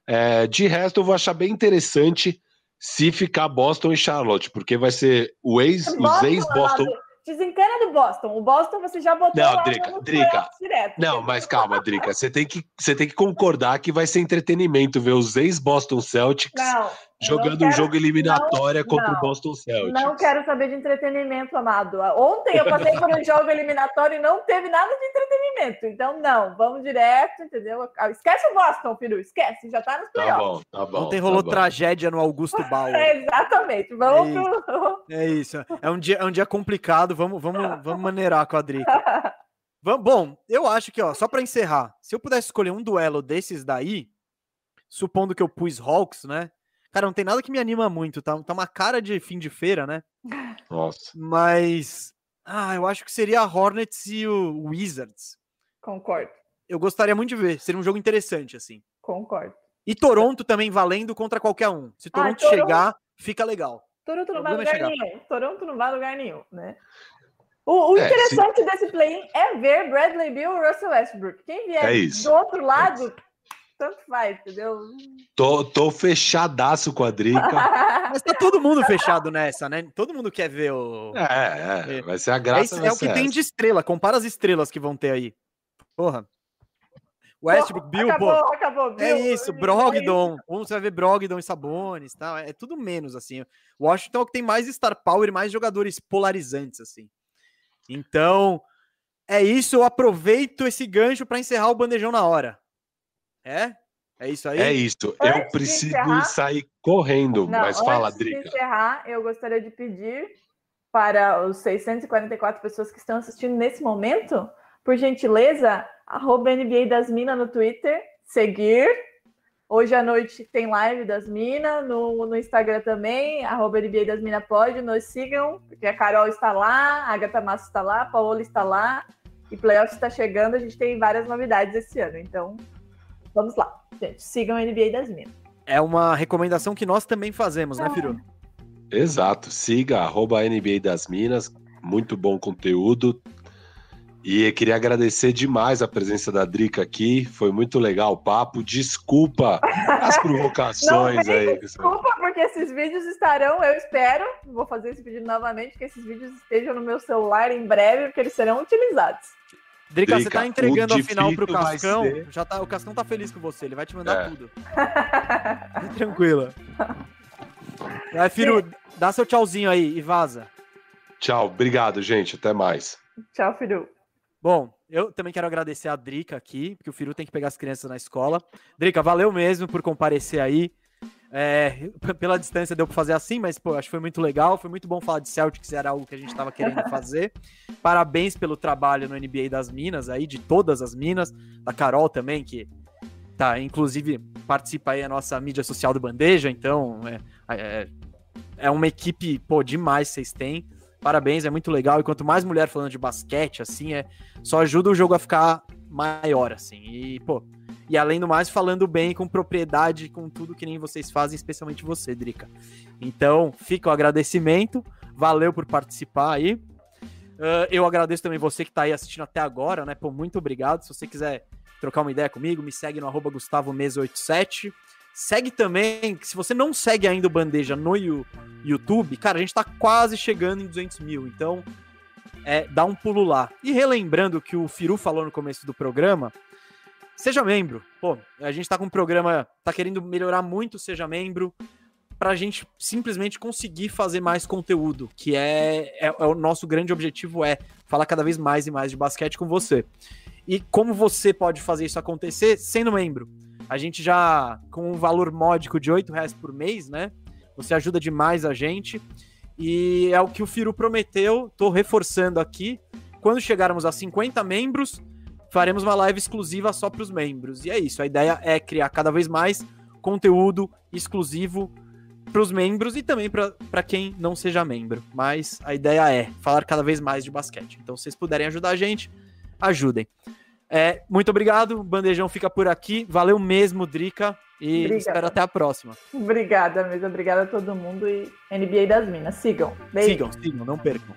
S2: É, de resto, eu vou achar bem interessante se ficar Boston e Charlotte, porque vai ser o ex, os ex-Boston.
S3: Desencana do Boston. O Boston você já botou
S2: não, lá Drica, Drica. direto. Não, mas calma, Drica. Você tem, que, você tem que concordar que vai ser entretenimento ver os ex-Boston Celtics não, jogando quero, um jogo eliminatória não, contra não, o Boston Celtics.
S3: Não quero saber de entretenimento, amado. Ontem eu passei por um jogo eliminatório e não teve nada de entretenimento. Então, não, vamos direto, entendeu? Esquece o Boston, filho, esquece, já tá nos
S2: tá playoffs. Tá bom, tá bom.
S1: Ontem rolou tá tragédia no Augusto (laughs) Bauer.
S3: É, exatamente, vamos é isso.
S1: Pro... É isso. É um dia, é um dia complicado, vamos, vamos, vamos maneirar com a Drica. Bom, eu acho que, ó, só para encerrar, se eu pudesse escolher um duelo desses daí, supondo que eu pus Hawks, né? Cara, não tem nada que me anima muito, tá? Tá uma cara de fim de feira, né?
S2: Nossa.
S1: Mas. Ah, eu acho que seria a Hornets e o Wizards.
S3: Concordo.
S1: Eu gostaria muito de ver. Seria um jogo interessante, assim.
S3: Concordo.
S1: E Toronto também valendo contra qualquer um. Se ah, Toronto, ah, Toronto... chegar, fica legal.
S3: Toronto não vai é lugar nenhum. Toronto não vai lugar nenhum, né? O, o é, interessante se... desse play-in é ver Bradley Bill e Russell Westbrook. Quem vier é do outro lado, tanto faz, entendeu?
S2: Tô, tô fechadaço com a Drica. (laughs)
S1: Mas tá todo mundo fechado nessa, né? Todo mundo quer ver o.
S2: É, é, vai ser a graça.
S1: É, é o que tem de estrela. Compara as estrelas que vão ter aí. Porra. Westbrook, Bill,
S3: acabou. Acabou,
S1: Bill, é isso, Brogdon. Um você vai ver Brogdon e Sabonis, tal. É tudo menos assim. Washington é o que tem mais star power e mais jogadores polarizantes assim. Então, é isso. Eu aproveito esse gancho para encerrar o bandejão na hora. É? É isso aí?
S2: É isso.
S3: Antes
S2: eu preciso
S3: encerrar-
S2: sair correndo,
S3: Não,
S2: mas fala,
S3: antes de
S2: Drica.
S3: encerrar, eu gostaria de pedir para os 644 pessoas que estão assistindo nesse momento, por gentileza, arroba NBA das Minas no Twitter, seguir. Hoje à noite tem live das Minas, no, no Instagram também, arroba NBA das Minas pode, nos sigam, porque a Carol está lá, a Agatha Massa está lá, a Paola está lá, e Playoffs está chegando, a gente tem várias novidades esse ano, então vamos lá, gente, sigam a NBA das Minas.
S1: É uma recomendação que nós também fazemos, né, Firu?
S2: Exato. Siga arroba NBA das Minas. Muito bom conteúdo. E eu queria agradecer demais a presença da Drica aqui. Foi muito legal o papo. Desculpa as (laughs) provocações
S3: Não
S2: aí.
S3: desculpa, porque esses vídeos estarão, eu espero, vou fazer esse vídeo novamente, que esses vídeos estejam no meu celular em breve, porque eles serão utilizados.
S1: Drica, você tá entregando
S2: o
S1: a final pro Cascão.
S2: ser-
S1: Já tá, o Cascão tá feliz com você, ele vai te mandar
S2: É.
S1: tudo. Fique Tranquila. Vai, Firu, dá seu tchauzinho aí e vaza.
S2: Tchau. Obrigado, gente. Até mais.
S3: Tchau, Firu.
S1: Bom, eu também quero agradecer a Drica aqui, porque o Firu tem que pegar as crianças na escola. Drica, valeu mesmo por comparecer aí. É, pela distância deu para fazer assim, mas pô, acho que foi muito legal. Foi muito bom falar de Celtics, era algo que a gente estava querendo (laughs) fazer. Parabéns pelo trabalho no NBA das Minas aí, de todas as Minas, da Carol também, que tá, inclusive participa aí a nossa mídia social do Bandeja, então é, é, é uma equipe, pô, demais vocês têm. Parabéns, é muito legal. E quanto mais mulher falando de basquete, assim, é só ajuda o jogo a ficar maior, assim. E, pô, e além do mais, falando bem, com propriedade, com tudo que nem vocês fazem, especialmente você, Drica. Então, fica o agradecimento. Valeu por participar aí. Ah, eu agradeço também você que tá aí assistindo até agora, né? Pô, muito obrigado. Se você quiser trocar uma ideia comigo, me segue no arroba GustavoMesa87. Segue também, se você não segue ainda o Bandeja no YouTube, cara, a gente tá quase chegando em 200 mil, então é, dá um pulo lá. E relembrando que o Firu falou no começo do programa, seja membro. Pô, a gente tá com um programa, tá querendo melhorar muito, seja membro, pra gente simplesmente conseguir fazer mais conteúdo, que é, é, é o nosso grande objetivo é falar cada vez mais e mais de basquete com você. E como você pode fazer isso acontecer sendo membro? A gente já, com um valor módico de 8 reais por mês, né? Você ajuda demais a gente. E é o que o Firu prometeu, tô reforçando aqui. Quando chegarmos a 50 membros, faremos uma live exclusiva só para os membros. E é isso, a ideia é criar cada vez mais conteúdo exclusivo para os membros e também para quem não seja membro. Mas a ideia é falar cada vez mais de basquete. Então, se vocês puderem ajudar a gente, ajudem. É, muito obrigado, o Bandejão fica por aqui. Valeu mesmo, Drica, e
S3: Obrigada.
S1: espero até a próxima.
S3: Obrigada mesmo, obrigada a todo mundo e NBA das Minas. Sigam. Beijo.
S1: Sigam, sigam, não percam.